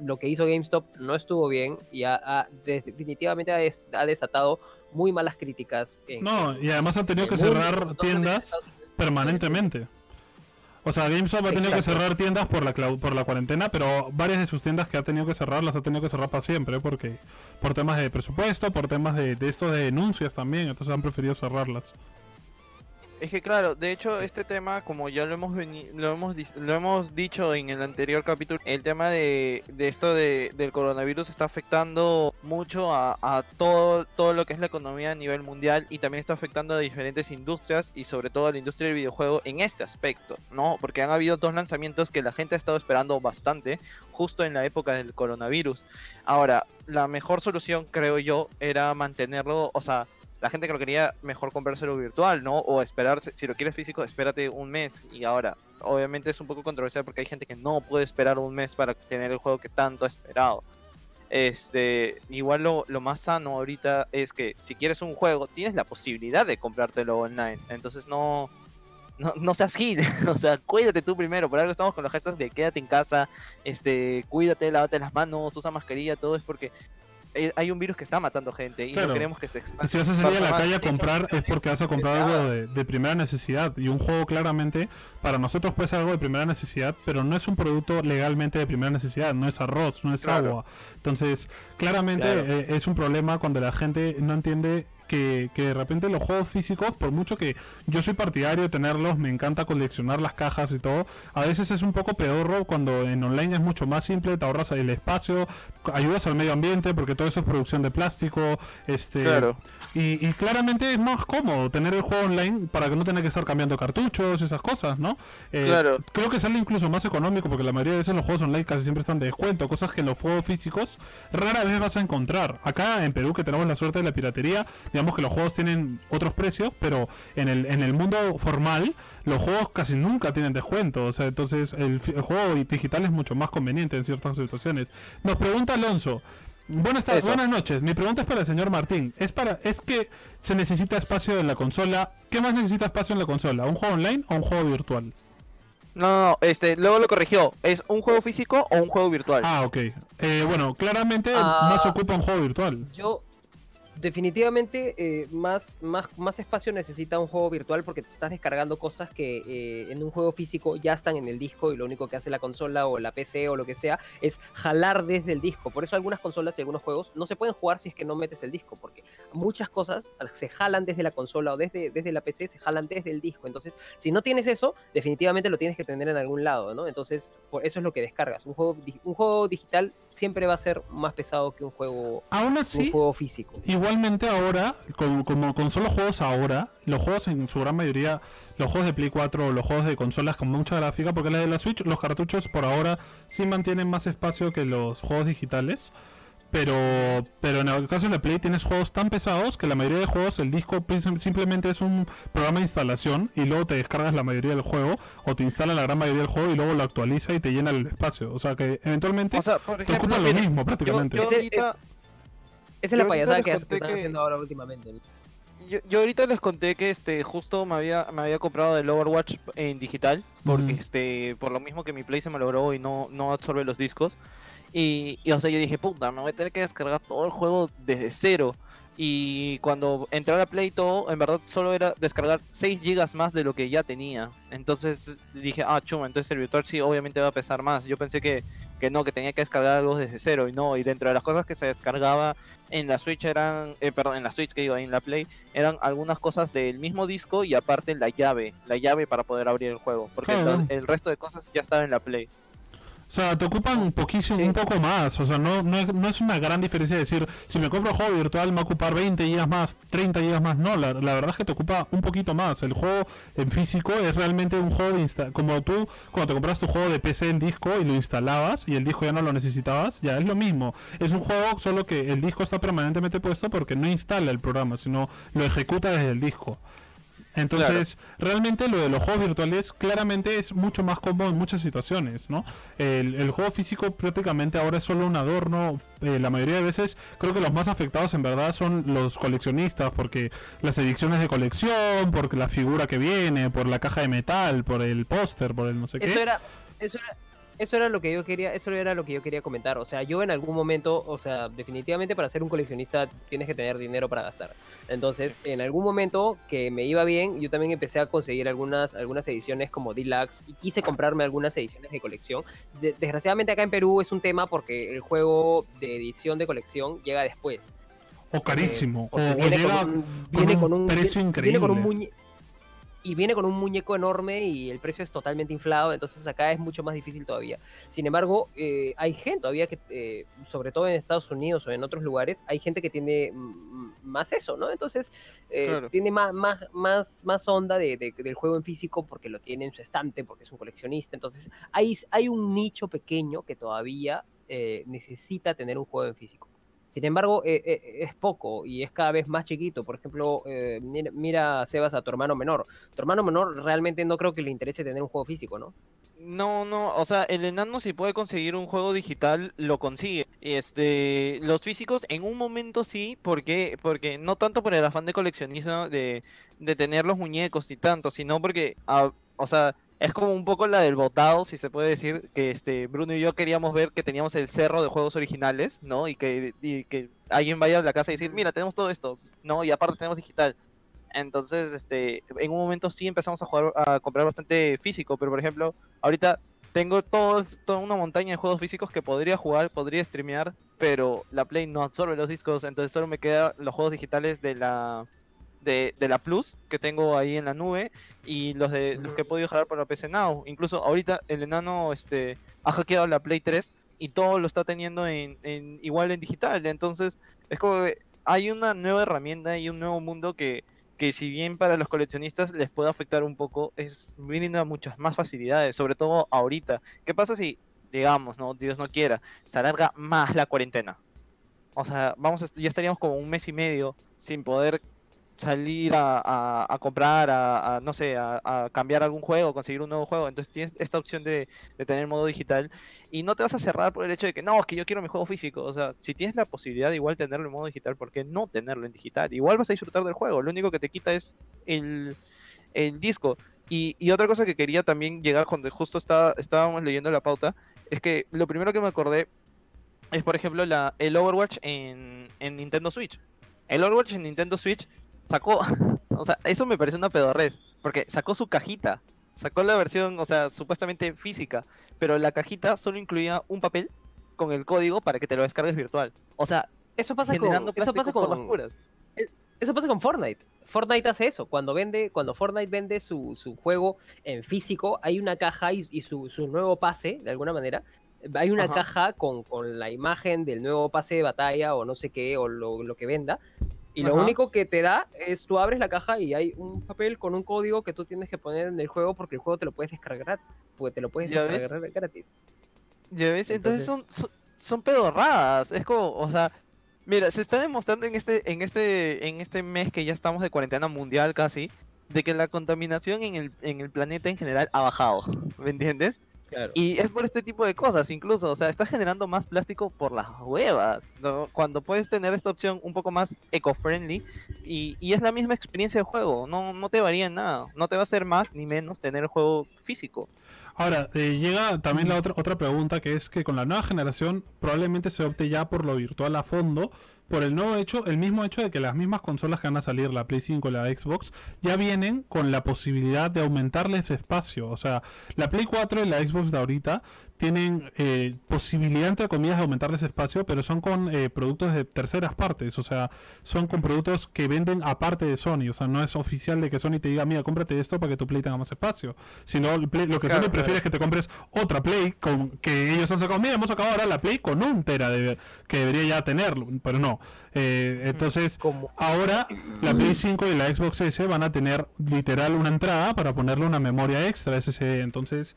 lo que hizo GameStop no estuvo bien y ha- ha- de- definitivamente ha, des- ha desatado muy malas críticas. en- No, y además han tenido en que cerrar tiendas permanentemente. O sea, GameStop ha tenido que cerrar tiendas por la clau- por la cuarentena, pero varias de sus tiendas que ha tenido que cerrar las ha tenido que cerrar para siempre, porque por temas de presupuesto, por temas de, de esto de denuncias también, entonces han preferido cerrarlas. Es que claro, de hecho este tema, como ya lo hemos lo hemos lo hemos dicho en el anterior capítulo, el tema de, de esto de, del coronavirus está afectando mucho a, a todo, todo lo que es la economía a nivel mundial y también está afectando a diferentes industrias y sobre todo a la industria del videojuego en este aspecto, ¿no? Porque han habido dos lanzamientos que la gente ha estado esperando bastante justo en la época del coronavirus. Ahora, la mejor solución creo yo era mantenerlo, o sea, la gente que lo quería mejor comprárselo virtual, ¿no? O esperarse, si lo quieres físico, espérate un mes. Y ahora, obviamente es un poco controversial porque hay gente que no puede esperar un mes para tener el juego que tanto ha esperado. Este, igual lo, lo más sano ahorita es que si quieres un juego, tienes la posibilidad de comprártelo online. Entonces no, no, no seas gil, [LAUGHS] o sea, cuídate tú primero. Por algo estamos con los gestos de quédate en casa, este, cuídate, lávate las manos, usa mascarilla, todo es porque eh, hay un virus que está matando gente y Claro. no queremos que se expanda. Si vas a salir a la calle a comprar es porque vas a comprar algo de, de primera necesidad. Y un juego claramente, para nosotros puede ser algo de primera necesidad, pero no es un producto legalmente de primera necesidad. No es arroz, no es Claro. agua. Entonces, claramente Claro. eh, es un problema cuando la gente no entiende que, que de repente los juegos físicos, por mucho que yo soy partidario de tenerlos, me encanta coleccionar las cajas y todo, a veces es un poco pedorro cuando en online es mucho más simple, te ahorras el espacio, ayudas al medio ambiente porque todo eso es producción de plástico, este Claro. y, y claramente es más cómodo tener el juego online para que no tenga que estar cambiando cartuchos, esas cosas, ¿no? Eh, Claro. Creo que sale incluso más económico porque la mayoría de veces los juegos online casi siempre están de descuento, cosas que en los juegos físicos rara vez vas a encontrar. Acá en Perú que tenemos la suerte de la piratería, digamos que los juegos tienen otros precios, pero en el, en el mundo formal los juegos casi nunca tienen descuento, o sea, entonces el, juego digital es mucho más conveniente en ciertas situaciones. Nos pregunta Alonso, Buenas tardes, buenas noches. Mi pregunta es para el señor Martín. Es para, es que se necesita espacio en la consola. ¿Qué más necesita espacio en la consola? ¿Un juego online o un juego virtual? No, no, no, este, luego lo corrigió. ¿Es un juego físico o un juego virtual? Ah, ok. Eh, bueno, claramente Ah. más ocupa un juego virtual. Yo, definitivamente eh, más, más, más espacio necesita un juego virtual porque te estás descargando cosas que eh, en un juego físico ya están en el disco y lo único que hace la consola o la PC o lo que sea es jalar desde el disco. Por eso algunas consolas y algunos juegos no se pueden jugar si es que no metes el disco, porque muchas cosas se jalan desde la consola o desde, desde la PC, se jalan desde el disco. Entonces, si no tienes eso, definitivamente lo tienes que tener en algún lado, ¿no? Entonces, por eso es lo que descargas. Un juego, un juego digital siempre va a ser más pesado que un juego, Aún así, un juego físico. Igualmente ahora, como, como con solo juegos ahora, los juegos en su gran mayoría, los juegos de Play 4 o los juegos de consolas con mucha gráfica, porque la de la Switch, los cartuchos por ahora sí mantienen más espacio que los juegos digitales. Pero, pero en el caso de la Play tienes juegos tan pesados que la mayoría de juegos el disco simplemente es un programa de instalación y luego te descargas la mayoría del juego o te instala la gran mayoría del juego y luego lo actualiza y te llena el espacio. O sea que eventualmente O sea, te ocupa lo mismo prácticamente. yo Ese- ahorita, Esa es la payasada que, conté están que- haciendo ahora últimamente. yo, yo ahorita les conté que este justo me había me había comprado el Overwatch en digital porque este por lo mismo que mi Play se me logró y no no absorbe los discos. Y, y, o sea yo dije puta me voy a tener que descargar todo el juego desde cero y cuando entré a la Play y todo en verdad solo era descargar 6 gigas más de lo que ya tenía. Entonces dije ah chuma entonces el virtual sí obviamente va a pesar más yo pensé que que no que tenía que descargar algo desde cero y no y dentro de las cosas que se descargaba en la Switch eran eh, perdón en la Switch que digo en la Play eran algunas cosas del mismo disco y aparte la llave, la llave para poder abrir el juego, porque lo- el resto de cosas ya estaba en la Play. O sea, te ocupan un poquísimo, Sí. un poco más. O sea, no, no, es, no es una gran diferencia decir, si me compro el juego virtual me va a ocupar 20 gigas más, 30 gigas más. No, la, la verdad es que te ocupa un poquito más. El juego en físico es realmente un juego de insta Como tú, cuando te compras tu juego de PC en disco y lo instalabas y el disco ya no lo necesitabas, ya es lo mismo. Es un juego, solo que el disco está permanentemente puesto porque no instala el programa, sino lo ejecuta desde el disco. Entonces, realmente lo de los juegos virtuales claramente es mucho más cómodo en muchas situaciones, ¿no? El, el juego físico prácticamente ahora es solo un adorno. eh, la mayoría de veces creo que los más afectados en verdad son los coleccionistas, porque las ediciones de colección, porque la figura que viene, por la caja de metal, por el póster, por el no sé qué. Era, eso era, eso era lo que yo quería, eso era lo que yo quería comentar. O sea, yo en algún momento, o sea, definitivamente para ser un coleccionista tienes que tener dinero para gastar. Entonces, en algún momento que me iba bien, yo también empecé a conseguir algunas, algunas ediciones como Deluxe y quise comprarme algunas ediciones de colección. De- desgraciadamente acá en Perú es un tema porque el juego de edición de colección llega después. o carísimo, o, Porque o viene llega con un, viene un con un precio viene con un increíble. Y viene con un muñeco enorme y el precio es totalmente inflado, entonces acá es mucho más difícil todavía. Sin embargo, eh, hay gente todavía que, eh, sobre todo en Estados Unidos o en otros lugares, hay gente que tiene más eso, ¿no? Entonces, eh, Claro. tiene más, más, más, más onda de, de- del juego en físico porque lo tiene en su estante, porque es un coleccionista. Entonces, hay, hay un nicho pequeño que todavía eh, necesita tener un juego en físico. Sin embargo, eh, eh, es poco y es cada vez más chiquito. Por ejemplo, eh, mira, mira, Sebas, a tu hermano menor. Tu hermano menor realmente no creo que le interese tener un juego físico, ¿no? No, no, o sea, el enano si puede conseguir un juego digital, lo consigue. Este, los físicos en un momento sí, porque, porque no tanto por el afán de coleccionismo de, de tener los muñecos y tanto, sino porque, ah, o sea, es como un poco la del botado, si se puede decir, que este Bruno y yo queríamos ver que teníamos el cerro de juegos originales, ¿no? Y que, y que alguien vaya a la casa y decir, mira, tenemos todo esto, ¿no? Y aparte tenemos digital. Entonces, este, en un momento sí empezamos a jugar, a comprar bastante físico, pero por ejemplo, ahorita tengo todo, toda una montaña de juegos físicos que podría jugar, podría streamear, pero la Play no absorbe los discos, entonces solo me quedan los juegos digitales de la de, de la Plus que tengo ahí en la nube y los de los que he podido jalar por la PC Now. Incluso ahorita el enano este ha hackeado la Play 3 y todo lo está teniendo en, en igual en digital, entonces es como que hay una nueva herramienta y un nuevo mundo que que si bien para los coleccionistas les puede afectar un poco, es brinda muchas más facilidades, sobre todo ahorita. ¿Qué pasa si, digamos, no, Dios no quiera, se alarga más la cuarentena? O sea, vamos a- ya estaríamos como un mes y medio sin poder salir a, a- comprar, a, no sé, a, cambiar algún juego, conseguir un nuevo juego. Entonces tienes esta opción de, de tener modo digital y no te vas a cerrar por el hecho de que no, es que yo quiero mi juego físico. O sea, si tienes la posibilidad de igual tenerlo en modo digital, ¿por qué no tenerlo en digital? Igual vas a disfrutar del juego. Lo único que te quita es el, el disco. Y, y otra cosa que quería también llegar cuando justo estaba, estábamos leyendo la pauta, es que lo primero que me acordé es, por ejemplo, la, el Overwatch en, en Nintendo Switch. el Overwatch en Nintendo Switch sacó, [LAUGHS] o sea, eso me parece una pedorrez, porque sacó su cajita, sacó la versión, o sea, supuestamente física, pero la cajita solo incluía un papel con el código para que te lo descargues virtual. O sea, Eso pasa con, eso pasa con, puras. Eso pasa con Fortnite. Fortnite hace eso. Cuando vende, cuando Fortnite vende su, su juego en físico, hay una caja y, y su, su nuevo pase, de alguna manera. Hay una Ajá. caja con, con la imagen del nuevo pase de batalla o no sé qué, o lo, lo que venda. Y lo único que te da es tú abres la caja y hay un papel con un código que tú tienes que poner en el juego porque el juego te lo puedes descargar, porque te lo puedes descargar gratis. Ya ves, entonces, Entonces- son, son, son pedorradas. Es como, o sea, mira, se está demostrando en este, en este, en este mes que ya estamos de cuarentena mundial casi, de que la contaminación en el, en el planeta en general ha bajado. ¿Me entiendes? Claro. Y es por este tipo de cosas, incluso, o sea, está generando más plástico por las huevas, ¿no? Cuando puedes tener esta opción un poco más eco-friendly y, y es la misma experiencia de juego, no, no te varía en nada, no te va a hacer más ni menos tener el juego físico. Ahora, eh, llega también la otra, otra pregunta que es que con la nueva generación probablemente se opte ya por lo virtual a fondo, por el nuevo hecho, el mismo hecho de que las mismas consolas que van a salir, la Play 5 y la Xbox, ya vienen con la posibilidad de aumentarles espacio. O sea, la Play 4 y la Xbox de ahorita tienen eh, posibilidad, entre comillas, de aumentarles espacio, pero son con eh, productos de terceras partes. O sea, son con productos que venden aparte de Sony. O sea, no es oficial de que Sony te diga, mira, cómprate esto para que tu Play tenga más espacio. Sino el Play- lo que Claro, Sony claro. prefiere es que te compres otra Play con que ellos han sacado. Mira, hemos sacado ahora la Play con un tera de, que debería ya tenerlo, pero no. Eh, entonces, ahora la Play 5 y la Xbox S van a tener literal una entrada para ponerle una memoria extra SSD. Entonces,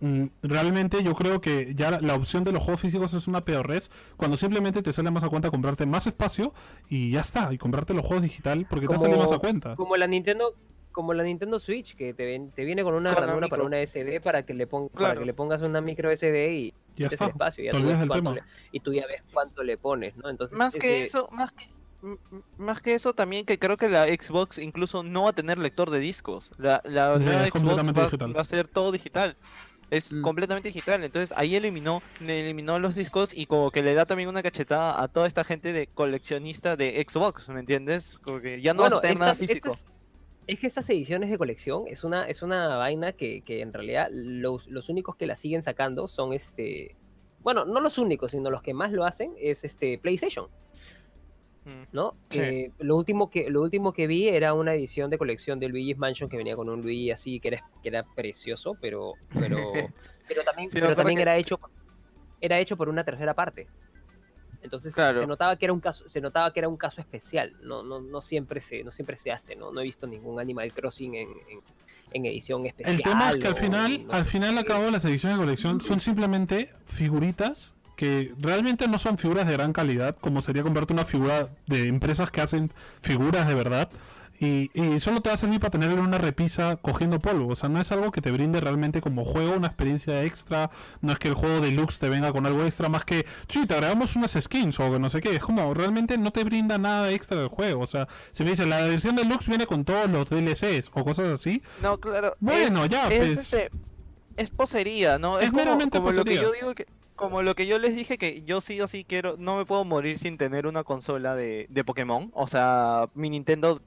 mm, realmente yo creo que ya la, opción de los juegos físicos es una peorrez cuando simplemente te sale más a cuenta comprarte más espacio y ya está, y comprarte los juegos digital porque te sale más a cuenta. como la Nintendo como la Nintendo Switch que te, ven- te viene con una Con ranura para una SD para que le pon- para que le pongas una micro SD y Ya está. el espacio y ya tú ves cuánto tema. le- y tú ya ves cuánto le pones, ¿no? Entonces Más es que eso, más que más que eso también que creo que la Xbox incluso no va a tener lector de discos. La, la Sí, nueva Xbox va, va a ser todo digital. Es Mm. completamente digital. Entonces ahí eliminó, eliminó los discos y como que le da también una cachetada a toda esta gente de coleccionista de Xbox, ¿me entiendes? Como que ya no Bueno, vas a tener nada físico. estas- es que estas ediciones de colección es una, es una vaina que, que en realidad los, los únicos que la siguen sacando son este. Bueno, no los únicos, sino los que más lo hacen es este PlayStation, Mm. ¿no? Sí. Eh, lo último que lo último que vi era una edición de colección de Luigi's Mansion que venía con un Luigi así que era, que era precioso, pero pero [LAUGHS] pero también, Sí, pero también que- era hecho era hecho por una tercera parte. Entonces Claro. se notaba que era un caso, se notaba que era un caso especial. No, no, no siempre se, no siempre se hace, ¿no? No he visto ningún Animal Crossing en, en, en edición especial. El tema es que al o final, no al final qué. acabo las ediciones de colección son simplemente figuritas que realmente no son figuras de gran calidad, como sería comprarte una figura de empresas que hacen figuras de verdad. Y, y solo te va a servir para tenerlo en una repisa cogiendo polvo. O sea, no es algo que te brinde realmente como juego una experiencia extra. No es que el juego deluxe te venga con algo extra más que, sí, te agregamos unas skins o no sé qué. Es como, realmente no te brinda nada extra del juego. O sea, si me dice, la versión deluxe viene con todos los DLCs o cosas así, No, claro. Bueno, es- ya, es, pues. este, es posería, ¿no? Es Es, como, meramente como lo que posería. yo digo que. Como lo que yo les dije que yo sí o sí quiero, no me puedo morir sin tener una consola de, de Pokémon. O sea, mi Nintendo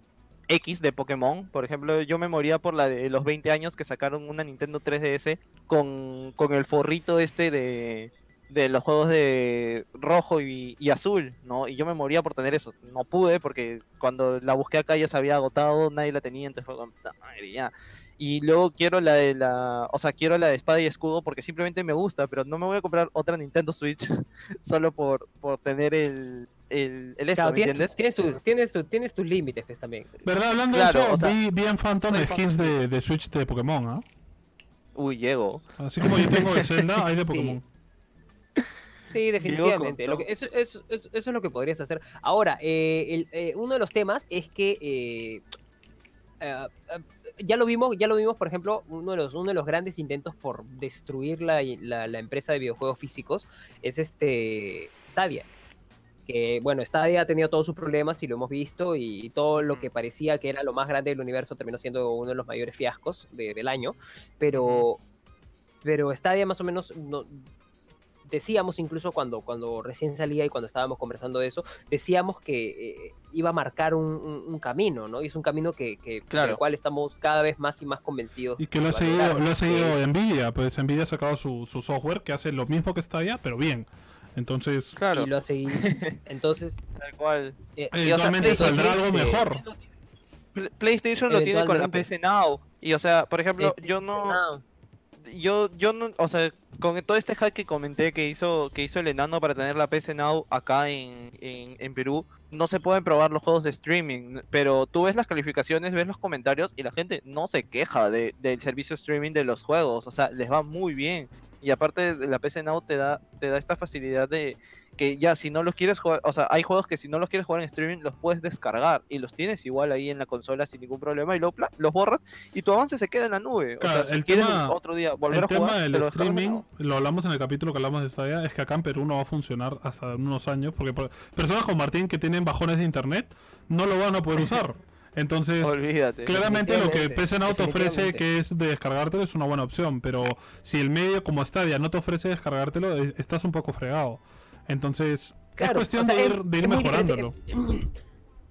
X de Pokémon. Por ejemplo, yo me moría por la de los 20 años que sacaron una Nintendo 3DS con, con el forrito este de, de los juegos de rojo y, azul, ¿no? Y yo me moría por tener eso. No pude porque cuando la busqué acá ya se había agotado, nadie la tenía, entonces fue como, "Puta madre, ya. Y luego quiero la de la, o sea, quiero la de espada y escudo porque simplemente me gusta, pero no me voy a comprar otra Nintendo Switch [LAUGHS] solo por, por tener el, el, el esto, Claro, ¿me tienes, entiendes? tienes, tus- tienes, tienes tus límites pues, también. ¿Verdad? Hablando Claro, de eso, o sea, vi, vi en Phantom skins de, de Switch de Pokémon, ¿ah? Uy, llego. Así como yo tengo de Zelda, hay de. [LAUGHS] Pokémon. Sí, definitivamente. con Lo que- eso, eso- eso- eso es lo que podrías hacer. Ahora, eh, el- eh, uno de los temas es que eh, eh, ya lo vimos, ya lo vimos, por ejemplo, uno de los, uno de los grandes intentos por destruir la, la- la empresa de videojuegos físicos es este Stadia. Que bueno, Stadia ha tenido todos sus problemas y lo hemos visto, y, todo lo que parecía que era lo más grande del universo terminó siendo uno de los mayores fiascos de- del año. Pero, pero Stadia más o menos no, decíamos incluso cuando, cuando recién salía y cuando estábamos conversando de eso, decíamos que eh, iba a marcar un, un- un camino, ¿no? Y es un camino que, que Claro. del cual estamos cada vez más y más convencidos. Y que lo ha seguido, lo ha seguido Nvidia, pues Nvidia ha sacado su, su software que hace lo mismo que Stadia, pero bien. Entonces, Claro, Y lo ha seguido. [LAUGHS] Entonces, tal cual. eh, y, o sea, eventualmente saldrá algo mejor. Pl- PlayStation lo tiene con la. PS Now. Y o sea, por ejemplo, eh, yo no, yo, yo no, o sea, con todo este hack que comenté que hizo, que hizo el enano para tener la PS Now acá en, en, en Perú, no se pueden probar los juegos de streaming, pero tú ves las calificaciones, ves los comentarios y la gente no se queja de, del servicio streaming de los juegos, o sea, les va muy bien. Y aparte la PC Now te da, te da esta facilidad de que ya si no los quieres jugar, o sea, hay juegos que si no los quieres jugar en streaming los puedes descargar y los tienes igual ahí en la consola sin ningún problema y pla, los borras y tu avance se queda en la nube. Claro, o sea, si el quieres tema- otro día volver El a jugar, tema te del lo streaming, lo hablamos en el capítulo que hablamos de Stadia, es que acá en Perú no va a funcionar hasta en unos años, porque por- personas como Martín que tienen bajones de internet no lo van a poder usar. [LAUGHS] Entonces, Olvídate. claramente lo que Now te ofrece, que es de descargártelo, es una buena opción, pero si el medio como Stadia no te ofrece descargártelo, estás un poco fregado. Entonces, es cuestión o sea, de ir, de ir mejorándolo.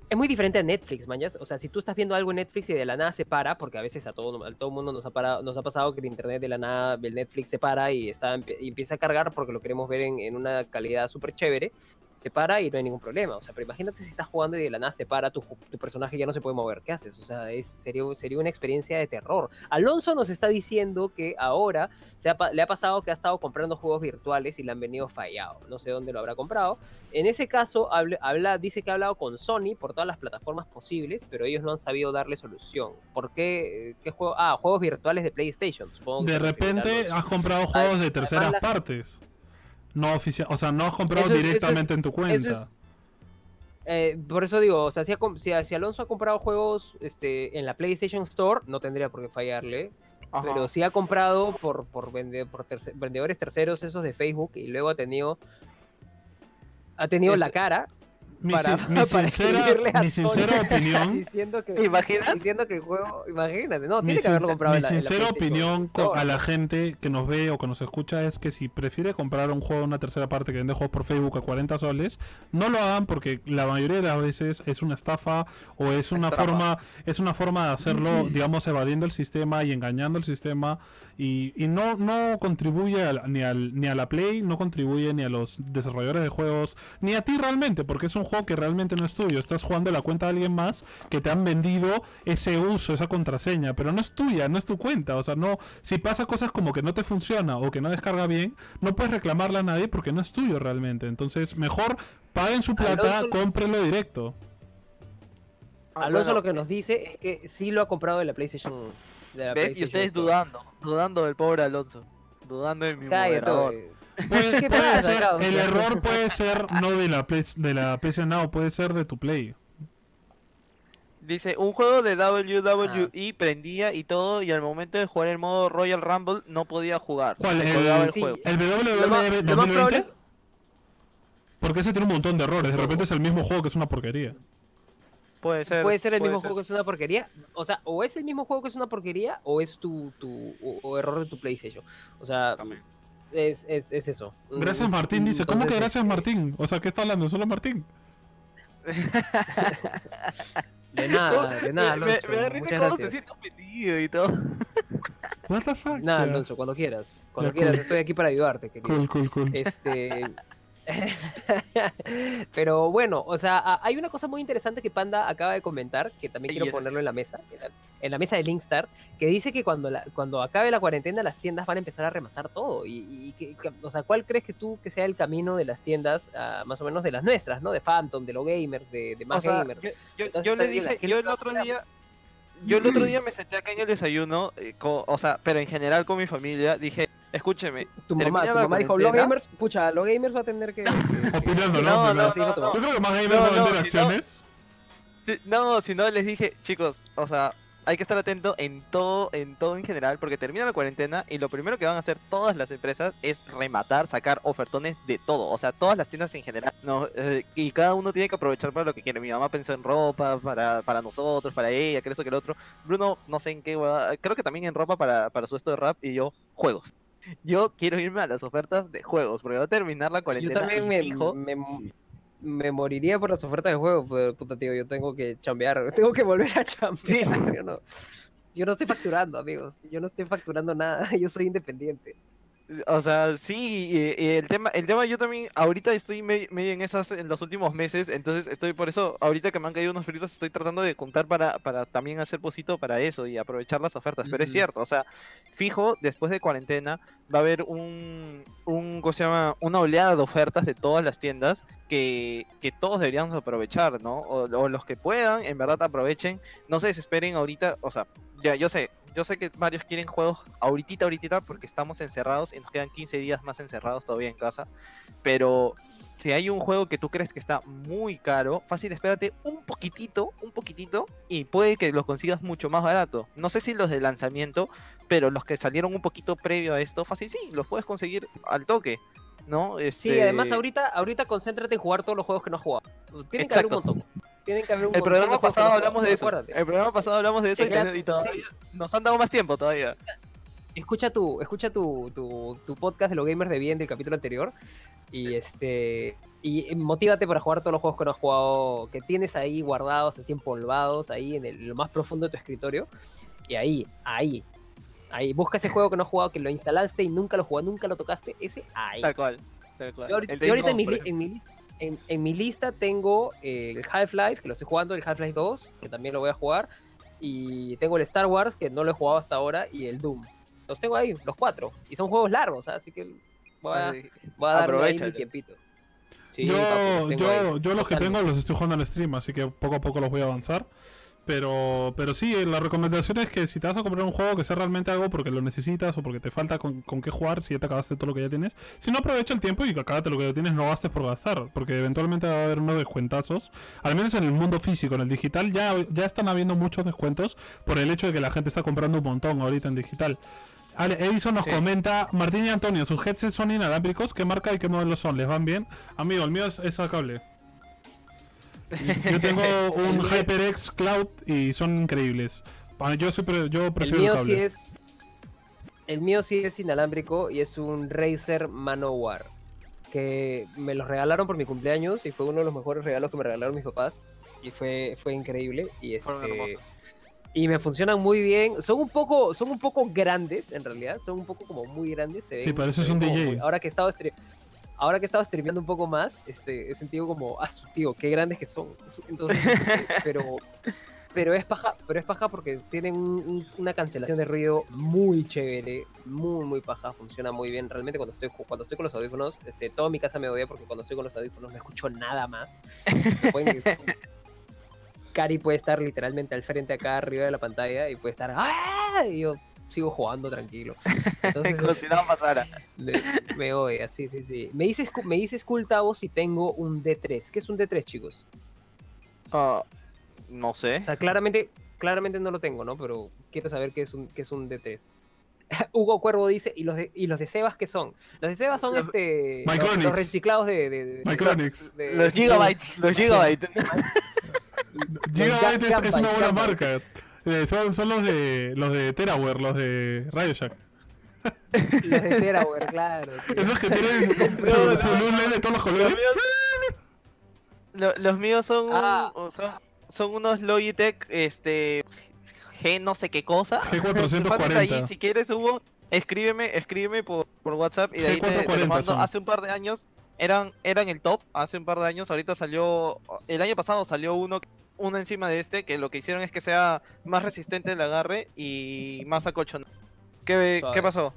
Es muy diferente a Netflix, mañas. O sea, si tú estás viendo algo en Netflix y de la nada se para, porque a veces a todo a todo mundo nos ha parado, nos ha pasado que el internet de la nada, el Netflix se para y está y empieza a cargar porque lo queremos ver en, en una calidad súper chévere, se para y no hay ningún problema. O sea, pero imagínate si estás jugando y de la nada se para, tu, tu personaje ya no se puede mover. ¿Qué haces? O sea, es, sería, sería una experiencia de terror. Alonso nos está diciendo que ahora se ha le ha pasado que ha estado comprando juegos virtuales y le han venido fallado. No sé dónde lo habrá comprado. En ese caso, habla, dice que ha hablado con Sony por todas las plataformas posibles, pero ellos no han sabido darle solución. ¿Por qué? ¿Qué juego? Ah, juegos virtuales de PlayStation. Supongo que De repente has comprado juegos de además terceras la- partes. No oficial, o sea, no has comprado es- es- directamente en tu cuenta. es- eh, por eso digo, o sea, si, ha si, si Alonso ha comprado juegos este, en la PlayStation Store, no tendría por qué fallarle. Ajá. Pero si ha comprado por, por, vende- por terce- vendedores terceros esos de Facebook y luego ha tenido ha tenido Es- la cara Mi, para, sin- mi [LAUGHS] para sincera, escribirle a mi Sony sincera opinión [LAUGHS] diciendo que ¿Te imaginas? diciendo que el juego imagínate no Mi, tiene que haberlo comprado mi en la, en la sincera opinión a la gente que nos ve o que nos escucha es que si prefiere comprar un juego una tercera parte que vende juegos por Facebook a 40 soles, no lo hagan porque la mayoría de las veces es una estafa o es una Estafa. forma es una forma de hacerlo, [CLEARS THROAT] digamos, evadiendo el sistema y engañando el sistema y, y no no contribuye al- ni al ni a la Play, no contribuye ni a los desarrolladores de juegos, ni a ti realmente, porque es un juego que realmente no es tuyo, estás jugando la cuenta de alguien más que te han vendido ese uso, esa contraseña, pero no es tuya, no es tu cuenta, o sea, no, si pasa cosas como que no te funciona o que no descarga bien, no puedes reclamarla a nadie porque no es tuyo realmente, entonces mejor paguen su plata, Alonso- cómprenlo directo. Ah, Alonso lo que nos dice es que sí lo ha comprado de la PlayStation de la ¿ves? Y ustedes Store. dudando, dudando del pobre Alonso, dudando de mi moderador. Puede, [LAUGHS] ¿Qué puede pasa, ser, causa? el error puede ser no de la Play- de la PC Now, puede ser de tu Play. Dice, un juego de WWE Ah. prendía y todo y al momento de jugar el modo Royal Rumble no podía jugar. ¿Cuál? El- el Sí. juego. ¿El WWE lo más 2020? probable- Porque ese tiene un montón de errores, de repente es el mismo juego que es una porquería. Puede ser. Puede ser el puede mismo ser. juego que es una porquería. O sea, o es el mismo juego que es una porquería, o es tu, tu o, o error de tu PlayStation. O sea, es, es, es eso. Gracias Mm, Martín, dice, ¿cómo que gracias Martín? O sea, ¿qué está hablando? ¿Solo Martín? De nada, de nada, me, me- Alonso. me da risa Muchas cómo se gracias. siente ofendido y todo. What the fuck? Nada. Alonso, cuando quieras. Cuando quieras, cool. estoy aquí para ayudarte, querido. Cool, cool, cool. Este. [LAUGHS] [LAUGHS] Pero bueno, o sea, hay una cosa muy interesante que Panda acaba de comentar, que también quiero ponerlo en la mesa, en la, en la mesa de Linkstar, que dice que cuando, la- cuando acabe la cuarentena las tiendas van a empezar a rematar todo. Y, y que- que- o sea, ¿cuál crees que tú que sea el camino de las tiendas, ah, más o menos de las nuestras, ¿no? De Phantom, de los gamers, de, de más O sea, gamers. yo, yo- Entonces, yo le dije, yo el otro día, yo el otro [CLEARS THROAT] día me senté acá en el desayuno, eh, o sea, pero en general con mi familia, dije, escúcheme, Tu mamá, tu mamá dijo, los cuarentena". gamers, pucha, los gamers va a tener que... [LAUGHS] Opinando, ¿no? No. Yo creo que más gamers van a vender acciones. No, si no les dije, chicos, o sea, hay que estar atento en todo, en todo en general, porque termina la cuarentena y lo primero que van a hacer todas las empresas es rematar, sacar ofertones de todo, o sea, todas las tiendas en general, no, Eh, y cada uno tiene que aprovechar para lo que quiere. Mi mamá pensó en ropa para, para nosotros, para ella, que eso que el otro. Bruno, no sé en qué, hueva- creo que también en ropa para, para su esto de rap y yo, juegos. Yo quiero irme a las ofertas de juegos, porque va a terminar la Yo cuarentena. también y me, me, me moriría por las ofertas de juego, pues, puta tío, yo tengo que chambear, [LAUGHS] tengo que volver a chambear. Sí. Yo no, yo no estoy facturando, amigos. Yo no estoy facturando nada, [LAUGHS] yo soy independiente. O sea, sí, y, y el tema, el tema yo también, ahorita estoy me- medio en esas en los últimos meses, entonces estoy por eso, ahorita que me han caído unos fritos, estoy tratando de juntar para, para también hacer posito para eso y aprovechar las ofertas, pero es cierto, o sea, fijo, después de cuarentena va a haber un, un, ¿cómo se llama? Una oleada de ofertas de todas las tiendas que, que todos deberíamos aprovechar, ¿no? O, o los que puedan, en verdad aprovechen, no se desesperen ahorita, o sea, ya, yo sé, yo sé que varios quieren juegos ahorita, ahorita, porque estamos encerrados y nos quedan 15 días más encerrados todavía en casa. Pero si hay un juego que tú crees que está muy caro, fácil, espérate un poquitito, un poquitito, y puede que los consigas mucho más barato. No sé si los de lanzamiento, pero los que salieron un poquito previo a esto, fácil, sí, los puedes conseguir al toque. ¿No? Sí, Este, además ahorita, ahorita concéntrate en jugar todos los juegos que no has jugado. Tienen que haber un Exacto. montón. Tienen que haber un El programa pasado hablamos de eso. acuérdate. El programa pasado hablamos de eso y, todavía sí. nos han dado más tiempo todavía. escucha tu, escucha tu, tu, tu podcast de los gamers de bien del capítulo anterior y este y motívate para jugar todos los juegos que no has jugado, que tienes ahí guardados, así empolvados, ahí en el- lo más profundo de tu escritorio. Y ahí, ahí, ahí, busca ese juego que no has jugado, que lo instalaste y nunca lo jugaste, nunca lo tocaste, ese ahí. Tal cual. Tal cual. Yo ahorita, El yo ahorita en, mi, en, mi, en, en mi lista tengo eh, el Half-Life, que lo estoy jugando, el Half-Life 2, que también lo voy a jugar. Y tengo el Star Wars, que no lo he jugado hasta ahora, y el Doom. Los tengo ahí, los cuatro. Y son juegos largos, ¿ah? así que voy a, voy a darle ahí mi tiempito. Sí, papi, yo, los yo, yo los que tengo los estoy jugando en stream, así que poco a poco los voy a avanzar. Pero, pero sí, la recomendación es que si te vas a comprar un juego que sea realmente algo porque lo necesitas o porque te falta con, con qué jugar, si ya te acabaste todo lo que ya tienes, si no aprovecha el tiempo y acabate lo que ya tienes, no gastes por gastar, porque eventualmente va a haber unos descuentazos, al menos en el mundo físico, en el digital ya, ya están habiendo muchos descuentos por el hecho de que la gente está comprando un montón ahorita en digital. Ale, Edison nos Sí. comenta, Martín y Antonio, sus headsets son inalámbricos, ¿qué marca y qué modelos son? ¿Les van bien? Amigo, el mío es, es a cable. [LAUGHS] Yo tengo un HyperX Cloud y son increíbles. Ah, Yo, El prefiero el, mío cable. sí es. El mío sí es inalámbrico y es un Razer Manowar. Que me los regalaron por mi cumpleaños y fue uno de los mejores regalos que me regalaron mis papás. Y fue, fue increíble. Y este. Y me funcionan muy bien. Son un poco, son un poco grandes, en realidad. Son un poco como muy grandes. Se ven, Sí, pareces un DJ. muy- ahora que he estado Ahora que he estado streameando un poco más, este, he sentido como, ah, tío, qué grandes que son. Entonces, [LAUGHS] pero, pero es paja, pero es paja porque tienen un- un- una cancelación de ruido muy chévere, muy muy paja, funciona muy bien. Realmente cuando estoy cuando estoy con los audífonos, este, toda mi casa me odia porque cuando estoy con los audífonos no escucho nada más. [LAUGHS] Pueden- Cari puede estar literalmente al frente acá arriba de la pantalla y puede estar ¡Ah! y yo sigo jugando tranquilo. Entonces, Como si nada pasara. me, me odia, sí, sí, sí. Me dices, me dices Cultavo si tengo un D3. ¿Qué es un D3, chicos? Ah, no sé. O sea, claramente, claramente no lo tengo, ¿no? Pero quiero saber qué es un, qué es un D3. Hugo Cuervo dice, ¿y los de, y los de Sebas qué son? Los de Sebas son Los- este los, reciclados de, de, de- Micronics. de- Los gigabytes, los gigabytes. Gigabyte es, es una buena Gigabyte. marca. Eh, son, son los de los de Teraware, los de Radio Shack. [LAUGHS] Los de Teraware, claro. tío. Esos que tienen [LAUGHS] su, su luz LED de todos los Los colores. míos, lo- los míos son, un- Ah. son, son unos Logitech, este, G no sé qué cosa. G440. [LAUGHS] Pasas ahí, si quieres, Hugo, escríbeme, escríbeme por, por WhatsApp y de ahí te, te G440 los mando. son. Hace un par de años eran, eran el top, hace un par de años, ahorita salió, el año pasado salió uno, uno encima de este, que lo que hicieron es que sea más resistente el agarre y más acolchonado. ¿Qué. ¿Qué pasó?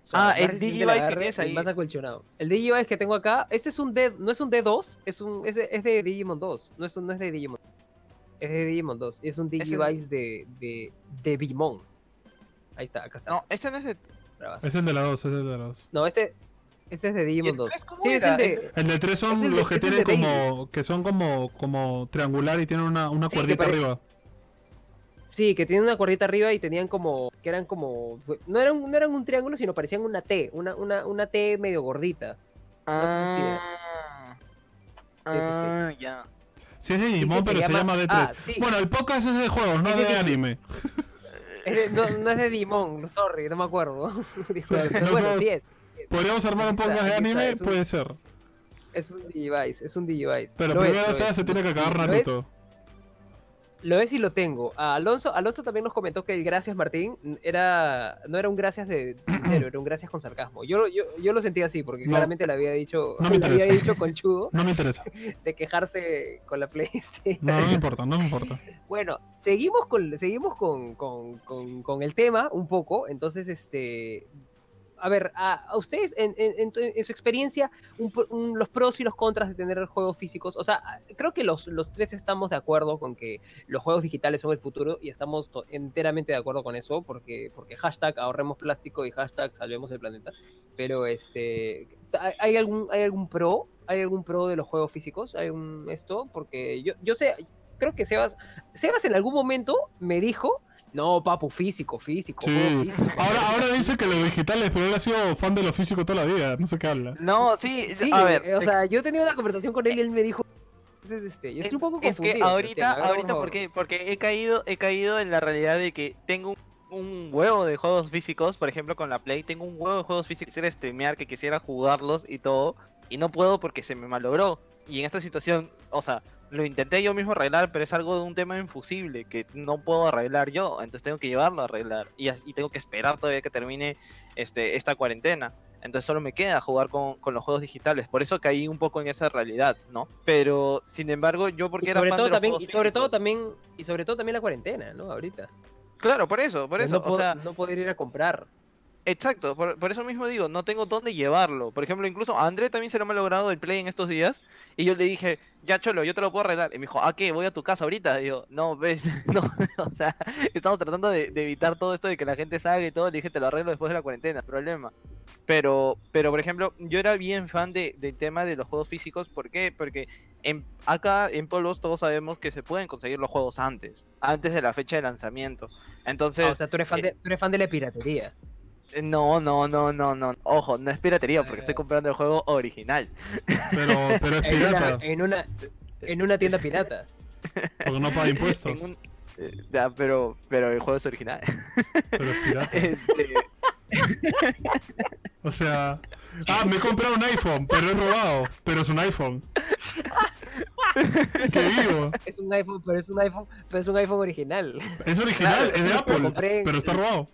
Suave, Ah, el Digivice que agarre tienes y ahí. Más acolchonado. El Digivice que tengo acá, este es un D, no es un D2, es un es de, es de Digimon 2, no es, un- no es de Digimon. Es de Digimon 2, es un Digivice de, de, de Bimon. Ahí está, acá está. No, ese no es de... bravazo. Es el de la 2, es el de la 2. No, este, este es de ¿Y Digimon el 2. tres cómo Sí, es el de... El de 3 son el los que el tienen como. que son como, como triangular y tienen una, una Sí, cuerdita pare- arriba. Sí, que tienen una cuerdita arriba y tenían como, que eran como, no eran, no eran un triángulo, sino parecían una T, una, una, una T medio gordita. Ah, Sí, sí, sí. ah, ya. Sí, es de Digimon, se pero se llama- llama D3. ah, sí. Bueno, el podcast es de juegos, no Es de de- anime. Es de- no, no es de Digimon, sorry, no me acuerdo. [LAUGHS] No bueno, sabes. sí es. ¿Podríamos armar un podcast de anime? un- Puede ser. Es un Digivice, es un Digivice. Pero Lo primero lo o sea, es. se tiene que acabar Naruto. Lo es y lo tengo. A Alonso, Alonso también nos comentó que el gracias Martín era no era un gracias de [CLEARS THROAT] sincero, era un gracias con sarcasmo. Yo, yo, yo lo sentía así, porque No. claramente le había dicho, No le había dicho conchudo No me interesa. [LAUGHS] de quejarse con la PlayStation. No, no me importa, no me importa. Bueno, seguimos con, seguimos con, con, con- con el tema un poco. Entonces, este. A ver, a, a ustedes, en, en- en su experiencia, un un- los pros y los contras de tener juegos físicos. O sea, creo que los, los tres estamos de acuerdo con que los juegos digitales son el futuro y estamos enteramente de acuerdo con eso, porque, porque hashtag ahorremos plástico y hashtag salvemos el planeta. Pero, este. ¿hay- ¿Hay algún, hay algún pro? ¿Hay algún pro de los juegos físicos? ¿Hay un esto? Porque yo, yo sé, creo que Sebas, Sebas en algún momento me dijo, no, papu, físico, físico, Sí. juego físico. Ahora, ahora dice que lo digital es, pero él ha sido fan de lo físico toda la vida. No sé qué habla. No, sí, Sí, a ver. eh, o sea, yo he tenido una conversación con él y él me dijo, entonces, este, yo estoy un poco es confundido. que con el ahorita, ver, ahorita. ¿por qué? Porque he caído, he caído en la realidad de que tengo un, un huevo de juegos físicos, por ejemplo con la Play, tengo un huevo de juegos físicos que quisiera streamear, que quisiera jugarlos y todo, y no puedo porque se me malogró. Y en esta situación, o sea, lo intenté yo mismo arreglar, pero es algo de un tema infusible que no puedo arreglar yo, entonces tengo que llevarlo a arreglar y, y tengo que esperar todavía que termine este, esta cuarentena. Entonces solo me queda jugar con, con los juegos digitales. Por eso caí un poco en esa realidad, ¿no? Pero, sin embargo, yo porque Y era sobre fan todo de los también, y sobre todo también, y sobre todo también la cuarentena, ¿no? Ahorita. Claro, por eso, por eso. no, o sea, no poder ir a comprar. Exacto, por, por eso mismo digo, no tengo dónde llevarlo. Por ejemplo, incluso a André también se lo ha logrado el Play en estos días. Y yo le dije, ya cholo, yo te lo puedo arreglar. Y me dijo, ¿a qué? ¿Voy a tu casa ahorita? Y yo, no, ves, [LAUGHS] no, [LAUGHS] o sea, estamos tratando de, de evitar todo esto de que la gente salga y todo. Le dije, te lo arreglo después de la cuarentena, problema. Pero, pero por ejemplo, yo era bien fan de, del tema de los juegos físicos. ¿Por qué? Porque en, acá en Polos todos sabemos que se pueden conseguir los juegos antes, antes de la fecha de lanzamiento. Entonces, Ah, o sea, tú eres fan eh, de, tú eres fan de la piratería. Eh, No, no, no, no, no. Ojo, no es piratería porque estoy comprando el juego original. Pero, pero es [LAUGHS] En una, pirata, en una, en una tienda pirata. porque no paga [LAUGHS] impuestos. Un- eh, ya, pero, pero el juego es original. Pero es pirata. [LAUGHS] Este, O sea, ah, me he comprado un iPhone, pero es robado, pero es un iPhone. ¿Qué digo? Es un iPhone, pero es un iPhone, pero es un iPhone original. Es original, es de Apple, compré pero está robado.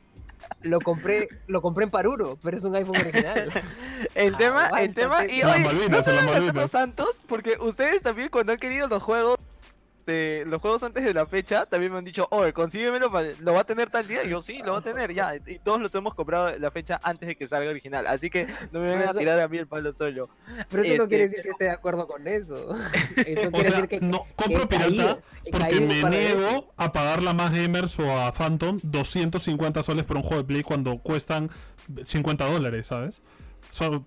Lo compré, lo compré en Paruro, pero es un iPhone original. [LAUGHS] el Ah, tema, el aguántate. tema, y Malvinas, no en se santos, porque ustedes también cuando han querido los juegos, este, los juegos antes de la fecha, también me han dicho, oye, consíguemelo, lo va a tener tal día, y yo sí, lo va a tener, ya, y todos los hemos comprado la fecha antes de que salga original, así que no me vengan a tirar a mí el palo solo. Pero eso no Este, quiere decir que esté de acuerdo con eso. [LAUGHS] Eso O sea, decir que, no, que compro caído, pirata porque me niego a pagarle a más gamers o a Phantom 250 soles por un juego de Play cuando cuestan 50 dólares, ¿sabes?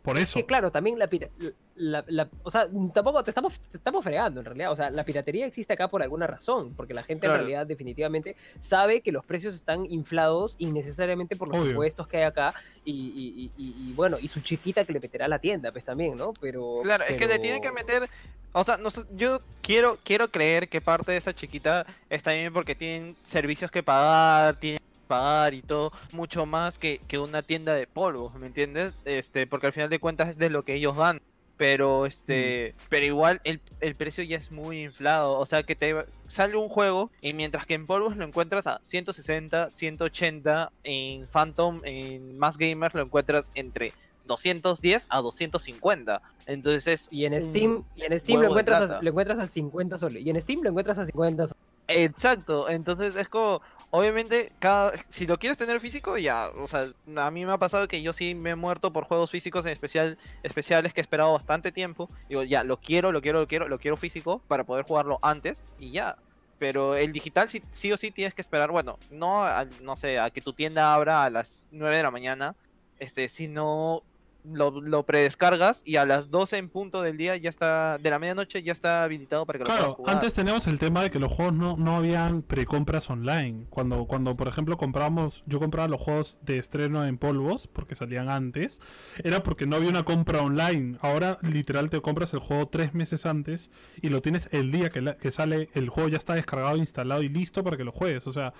Por eso. Que claro, también la, pira- la, la- o sea, tampoco te estamos, te estamos fregando en realidad. O sea, la piratería existe acá por alguna razón, porque la gente Claro. en realidad definitivamente sabe que los precios están inflados innecesariamente por los Obvio. impuestos que hay acá y, y- y- y- y, bueno, y su chiquita que le meterá a la tienda, pues también, ¿no? Pero Claro, es que le pero- tienen que meter. O sea, no yo quiero, quiero creer que parte de esa chiquita está bien porque tienen servicios que pagar, tienen pagar y todo, mucho más que, que una tienda de polvo, ¿me entiendes? Este, porque al final de cuentas es de lo que ellos dan. Pero este, pero igual el, el precio ya es muy inflado. O sea que te sale un juego y mientras que en polvos lo encuentras a 160, 180, en Phantom, en Más Gamers lo encuentras entre 210 a 250. Entonces es Y en Steam, y en Steam lo encuentras, a, lo encuentras a 50 soles. Y en Steam lo encuentras a 50 soles. Exacto, entonces es como, obviamente, cada, si lo quieres tener físico, ya, o sea, a mí me ha pasado que yo sí me he muerto por juegos físicos en especial, especiales que he esperado bastante tiempo, digo, ya, lo quiero, lo quiero, lo quiero, lo quiero físico para poder jugarlo antes y ya, pero el digital sí, sí o sí tienes que esperar, bueno, no, a- no sé, a que tu tienda abra a las 9 de la mañana, este, sino lo, lo predescargas y a las 12 en punto del día ya está, de la medianoche ya está habilitado para que lo puedas jugar. antes teníamos el tema de que los juegos no, no habían precompras online. Cuando, cuando, por ejemplo, compramos, yo compraba los juegos de estreno en polvos, porque salían antes, era porque no había una compra online. Ahora, literal, te compras el juego tres meses antes y lo tienes el día que, la- que sale, el juego ya está descargado, instalado y listo para que lo juegues. O sea,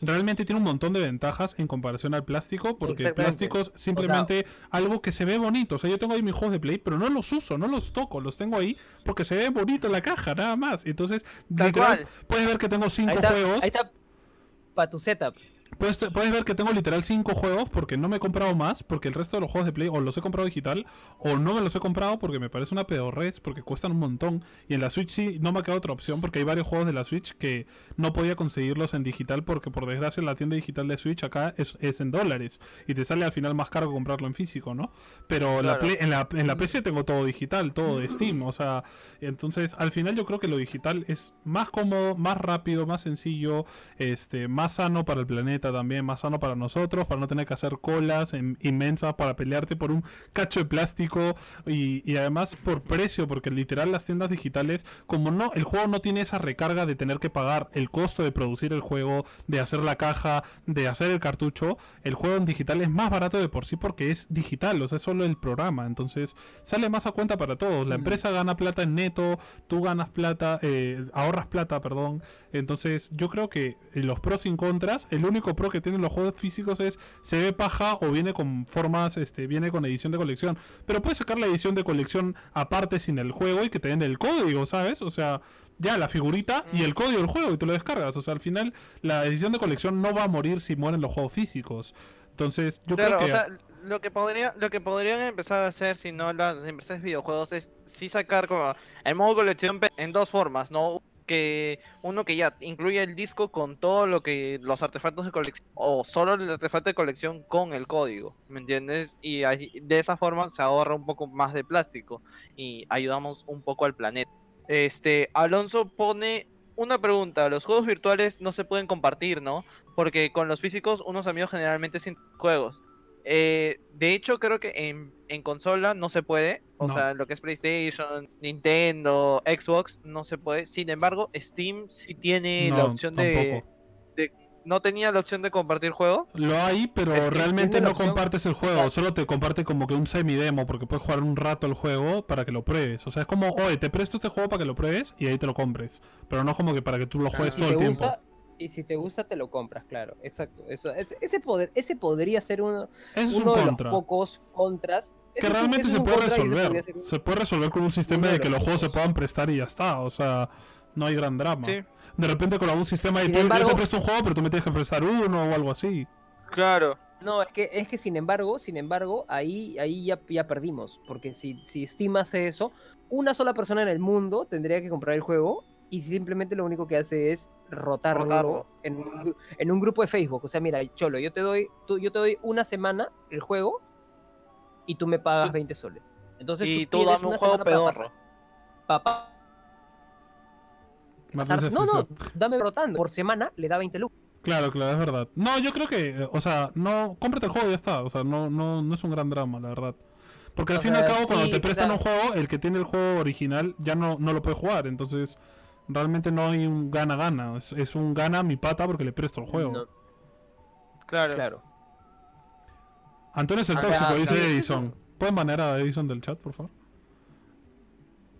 realmente tiene un montón de ventajas en comparación al plástico, porque el plástico es simplemente algo que se ve bonito. O sea, yo tengo ahí mis juegos de Play, pero no los uso, no los toco, los tengo ahí porque se ve bonito la caja, nada más. Entonces, literal, puedes ver que tengo cinco Ahí está, juegos. ahí está para tu setup. Puedes, puedes ver que tengo literal 5 juegos porque no me he comprado más, porque el resto de los juegos de Play o los he comprado digital o no me los he comprado porque me parece una pedorrez, porque cuestan un montón. Y en la Switch sí no me ha quedado otra opción porque hay varios juegos de la Switch que no podía conseguirlos en digital porque por desgracia la tienda digital de Switch acá es, es en dólares y te sale al final más caro comprarlo en físico, ¿no? Pero la. Play- en, la, en la PC tengo todo digital, todo de Steam, o sea, entonces al final yo creo que lo digital es más cómodo, más rápido, más sencillo, este, más sano para el planeta también, más sano para nosotros, para no tener que hacer colas en- inmensas para pelearte por un cacho de plástico y, y además por precio, porque literal las tiendas digitales, como no, el juego no tiene esa recarga de tener que pagar el costo de producir el juego, de hacer la caja, de hacer el cartucho, el juego en digital es más barato de por sí porque es digital, o sea, es solo el programa, entonces sale más a cuenta para todos. La empresa gana plata en neto, tú ganas plata, eh, ahorras plata, perdón. Entonces, yo creo que los pros y contras, el único pro que tienen los juegos físicos es se ve paja o viene con formas, este, viene con edición de colección. Pero puedes sacar la edición de colección aparte sin el juego y que te den el código, ¿sabes? O sea, ya la figurita y el código del juego y te lo descargas. O sea, al final la edición de colección no va a morir si mueren los juegos físicos. Entonces, yo claro, creo que o sea, lo que podría, lo que podrían empezar a hacer si no las empresas de videojuegos es sí sacar como el modo colección en dos formas, ¿no? Que uno que ya incluye el disco con todo lo que los artefactos de colección o solo el artefacto de colección con el código, ¿me entiendes? Y de esa forma se ahorra un poco más de plástico y ayudamos un poco al planeta. Este, Alonso pone una pregunta, los juegos virtuales no se pueden compartir, ¿no? Porque con los físicos unos amigos generalmente sin juegos. Eh, de hecho, creo que en, en consola no se puede. O No. sea, lo que es PlayStation, Nintendo, Xbox, no se puede. Sin embargo, Steam sí tiene la opción de, No tenía la opción de compartir juego. Lo hay, pero realmente no opción- compartes el juego, Claro. solo te comparte como que un semi-demo, porque puedes jugar un rato el juego para que lo pruebes. O sea, es como, oye, te presto este juego para que lo pruebes y ahí te lo compres. Pero no como que para que tú lo juegues todo el tiempo. Y si te gusta, te lo compras, claro. Exacto. Eso, es- ese, poder, ese podría ser uno, Eso uno un de contra. los pocos contras. Que es realmente se puede resolver. un- Se puede resolver con un sistema de de que los juegos se puedan prestar y ya está. O sea, no hay gran drama. Sí. De repente con algún sistema de tú- yo te presto un juego, pero tú me tienes que prestar uno o algo así. Claro. No, es que, es que sin embargo, sin embargo, ahí, ahí ya, ya perdimos. Porque si, si Steam hace eso, una sola persona en el mundo tendría que comprar el juego y simplemente lo único que hace es rotarlo, Rotarlo. En, un, gru- en un grupo de Facebook. O sea, mira, Cholo, yo te doy, tú, yo te doy una semana el juego y tú me pagas Tú- 20 soles. Entonces Y tú tienes dame un una juego semana para pedorro. pasar- pa- Más pasar- no, no, dame rotando. Por semana le da 20 lucas. Claro, claro, es verdad. No, yo creo que, o sea, no, cómprate el juego y ya está. O sea, no, no, no es un gran drama, la verdad. Porque al O fin y al cabo, cuando te prestan claro. un juego, el que tiene el juego original ya no, no lo puede jugar. Entonces, realmente no hay un gana-gana. Es, es un gana mi pata porque le presto el juego. No, Claro. claro. Antonio es el Ah, tóxico, claro, dice claro. Edison. ¿Pueden manejar a Edison del chat, por favor?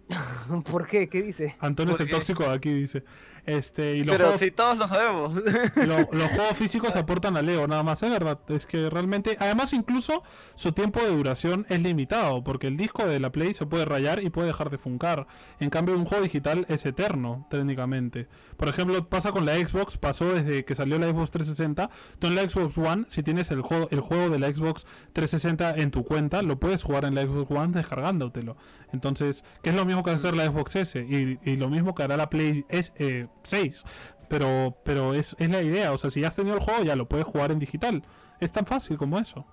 [LAUGHS] ¿Por qué? ¿Qué dice? Antonio es ¿Por el qué? tóxico de aquí, dice. Este, y los Pero juegos, si todos lo sabemos. [LAUGHS] lo- los [LAUGHS] juegos físicos aportan a Leo, nada más, es verdad. Es que realmente, además incluso su tiempo de duración es limitado, porque el disco de la Play se puede rayar y puede dejar de funcar. En cambio, un juego digital es eterno, técnicamente. Por ejemplo, pasa con la Xbox, pasó desde que salió la Xbox 360. Tú en la Xbox One, si tienes el juego, el juego de la Xbox 360 en tu cuenta, lo puedes jugar en la Xbox One descargándotelo. Entonces, que es lo mismo que hacer la Xbox S y, lo mismo que hará la Play S, eh, 6. Pero, pero es, es la idea, o sea, si ya has tenido el juego, ya lo puedes jugar en digital. Es tan fácil como eso.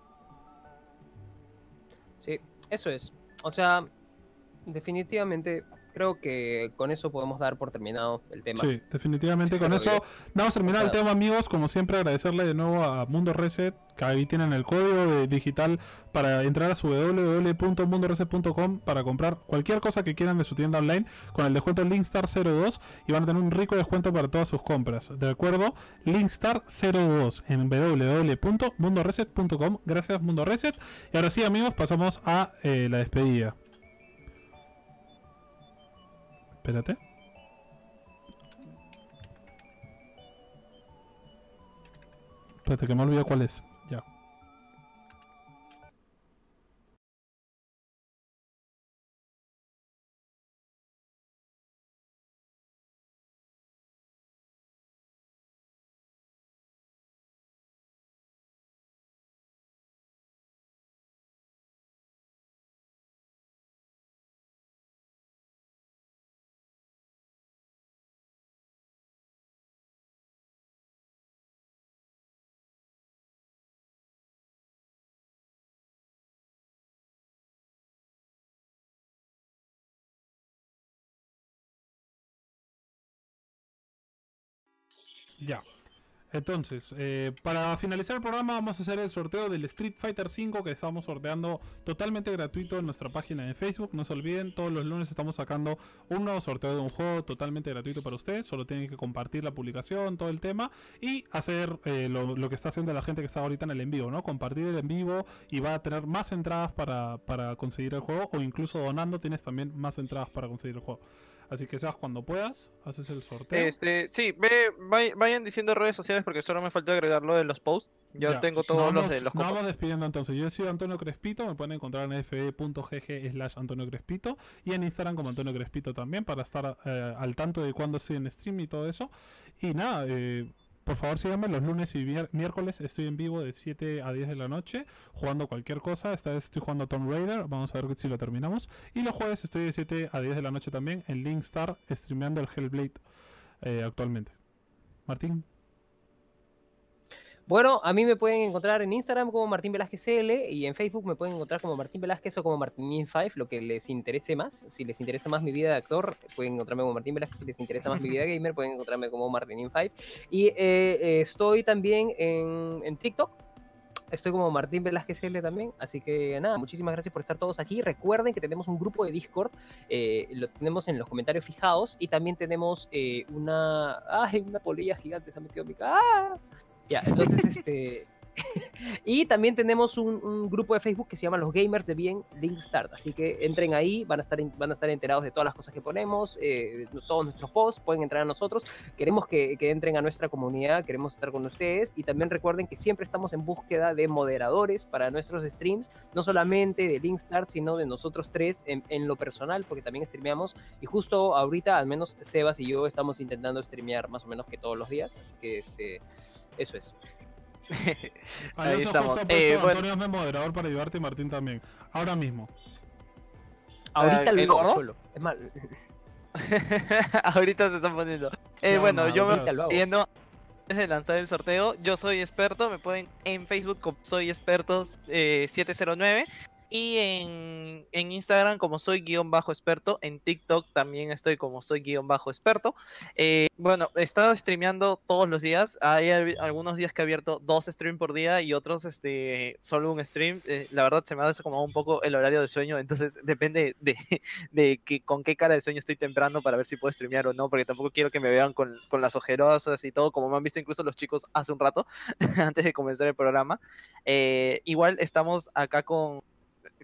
Sí, eso es. O sea, definitivamente creo que con eso podemos dar por terminado el tema. Sí, definitivamente. Sí, Con eso yo- damos terminado o el tema, amigos. Como siempre, agradecerle de nuevo a Mundo Reset, que ahí tienen el código de digital para entrar a su www.mundoreset.com para comprar cualquier cosa que quieran de su tienda online con el descuento Linkstar02 y van a tener un rico descuento para todas sus compras. ¿De acuerdo? Linkstar02 en www.mundoreset.com. Gracias, Mundo Reset. Y ahora sí, amigos, pasamos a eh, la despedida. Espérate. Espérate, que me olvidé cuál es. Ya. Entonces, eh, para finalizar el programa vamos a hacer el sorteo del Street Fighter V que estamos sorteando totalmente gratuito en nuestra página de Facebook. No se olviden, todos los lunes estamos sacando un nuevo sorteo de un juego totalmente gratuito para ustedes. Solo tienen que compartir la publicación, todo el tema y hacer eh, lo, que está haciendo la gente que está ahorita en el en vivo, ¿no? Compartir el en vivo y va a tener más entradas para conseguir el juego o incluso donando tienes también más entradas para conseguir el juego. Así que seas cuando puedas, haces el sorteo. Este, sí, ve, vay- vayan diciendo redes sociales porque solo me falta agregarlo de los posts. Yo Ya, tengo todos los de los Nos vamos despidiendo entonces. Yo soy Antonio Crespito, me pueden encontrar en fe.gg slash Antonio Crespito y en Instagram como Antonio Crespito también para estar eh, al tanto de cuándo estoy en stream y todo eso. Y nada, eh, por favor síganme los lunes y miércoles estoy en vivo de 7 a 10 de la noche jugando cualquier cosa. Esta vez estoy jugando Tomb Raider, vamos a ver si lo terminamos. Y los jueves estoy de 7 a 10 de la noche también en Linkstar streameando el Hellblade eh, actualmente. Martín. Bueno, a mí me pueden encontrar en Instagram como Martín Velázquez L y en Facebook me pueden encontrar como Martín Velázquez o como Martín5, lo que les interese más. Si les interesa más mi vida de actor, pueden encontrarme como Martín Velázquez. Si les interesa más mi vida gamer, pueden encontrarme como Martín5. Y eh, eh, estoy también en, en TikTok. Estoy como Martín Velázquez L también. Así que nada, muchísimas gracias por estar todos aquí. Recuerden que tenemos un grupo de Discord. eh, lo tenemos en los comentarios fijados. Y también tenemos eh, una. ¡Ay! Una polilla gigante se ha metido en mi cara. ¡Ah! Ya, entonces este. [LAUGHS] y también tenemos un, grupo de Facebook que se llama Los Gamers de Bien Link Start. Así que entren ahí, van a estar, van a estar enterados de todas las cosas que ponemos, eh, todos nuestros posts, pueden entrar a nosotros. Queremos que, que entren a nuestra comunidad, queremos estar con ustedes. Y también recuerden que siempre estamos en búsqueda de moderadores para nuestros streams, no solamente de Link Start, sino de nosotros tres en, en lo personal, porque también streameamos. Y justo ahorita, al menos Sebas y yo estamos intentando streamear más o menos que todos los días. Así que este, eso es. [LAUGHS] Ahí Ahí estamos. Eh, bueno. Antonio es moderador para ayudarte y Martín también. Ahora mismo. Ahorita ¿el lo gordo? hago solo. Es más, [LAUGHS] Ahorita se están poniendo. Eh, bueno, yo me hago. siguiendo antes de lanzar el sorteo, yo soy experto, me pueden en Facebook como soy experto eh, 709 y en, en Instagram como soy guion bajo experto, en TikTok también estoy como soy guion bajo experto. Eh, bueno, he estado streameando todos los días, hay al- algunos días que he abierto dos streams por día y otros este solo un stream. Eh, la verdad se me ha desacomodado un poco el horario de sueño, entonces [LAUGHS] depende de, de que, con qué cara de sueño estoy temprano para ver si puedo streamear o no, porque tampoco quiero que me vean con, con las ojerosas y todo, como me han visto incluso los chicos hace un rato, [LAUGHS] antes de comenzar el programa. Eh, igual estamos acá con,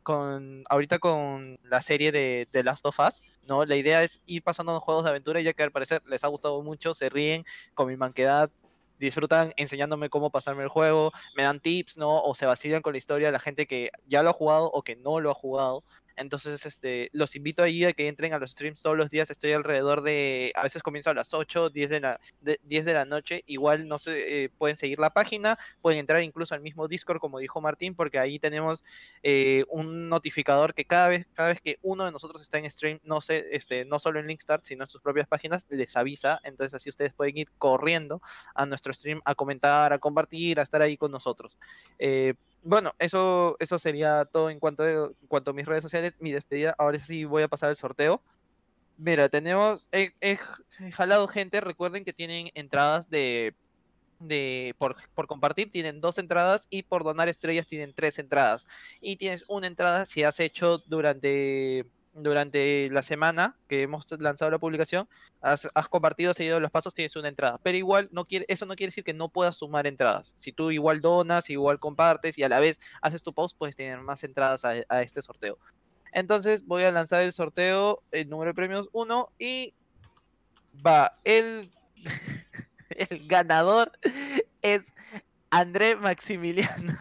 con, ahorita con la serie de, de Last of Us, ¿no? La idea es ir pasando juegos de aventura, ya que al parecer les ha gustado mucho, se ríen con mi manquedad, disfrutan enseñándome cómo pasarme el juego, me dan tips, ¿no? O se vacilan con la historia la gente que ya lo ha jugado o que no lo ha jugado. Entonces, este, los invito ahí a que entren a los streams todos los días. Estoy alrededor de, a veces comienzo a las 8, 10 de la, de, 10 de la noche. Igual, no sé, eh, pueden seguir la página, pueden entrar incluso al mismo Discord, como dijo Martín, porque ahí tenemos eh, un notificador que cada vez, cada vez que uno de nosotros está en stream, no sé, este, no solo en Linkstart, sino en sus propias páginas, les avisa. Entonces, así ustedes pueden ir corriendo a nuestro stream a comentar, a compartir, a estar ahí con nosotros. Eh, bueno, eso, eso sería todo en cuanto, en cuanto a mis redes sociales. Mi despedida, ahora sí voy a pasar el sorteo. Mira, tenemos, he jalado gente, recuerden que tienen entradas de, de por, por compartir, tienen dos entradas y por donar estrellas tienen tres entradas. Y tienes una entrada si has hecho durante, durante la semana que hemos lanzado la publicación, has, has compartido, seguido los pasos, tienes una entrada. Pero igual, no quiere, eso no quiere decir que no puedas sumar entradas. Si tú igual donas, igual compartes y a la vez haces tu post, puedes tener más entradas a, este sorteo. Entonces voy a lanzar el sorteo, el número de premios 1 y va, el, [LAUGHS] el ganador es André Maximiliano.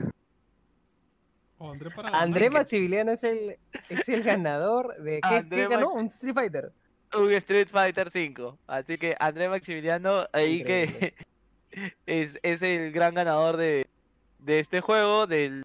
André para André que- Maximiliano es el, es el ganador de. ¿Qué, qué ganó? Maxi- Un Street Fighter. Un Street Fighter 5. Así que André Maximiliano, ahí que Increíble. [LAUGHS] es, es el gran ganador de, de este juego, del,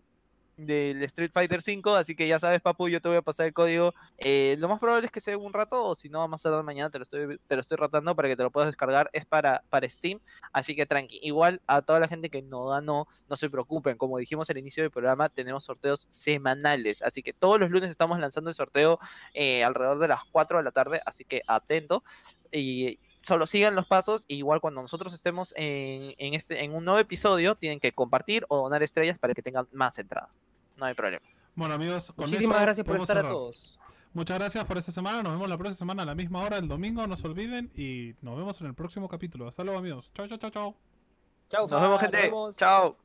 del Street Fighter 5. Así que ya sabes, Papu, yo te voy a pasar el código. Eh, lo más probable es que sea un rato, o si no, más tarde mañana te lo estoy, te lo estoy rotando para que te lo puedas descargar. Es para, para Steam. Así que tranqui. Igual a toda la gente que no ganó, no se preocupen. Como dijimos al inicio del programa, tenemos sorteos semanales. Así que todos los lunes estamos lanzando el sorteo eh, alrededor de las 4 de la tarde. Así que atento. Y solo sigan los pasos. y igual cuando nosotros estemos en, en este, en un nuevo episodio, tienen que compartir o donar estrellas para que tengan más entradas. No hay problema. Bueno, amigos, con Muchísimas eso gracias por estar a todos. Muchas gracias por esta semana. Nos vemos la próxima semana a la misma hora, el domingo. No se olviden. Y nos vemos en el próximo capítulo. Hasta luego, amigos. Chao, chao, chao, chao. Chao, Nos vemos, gente. Chao.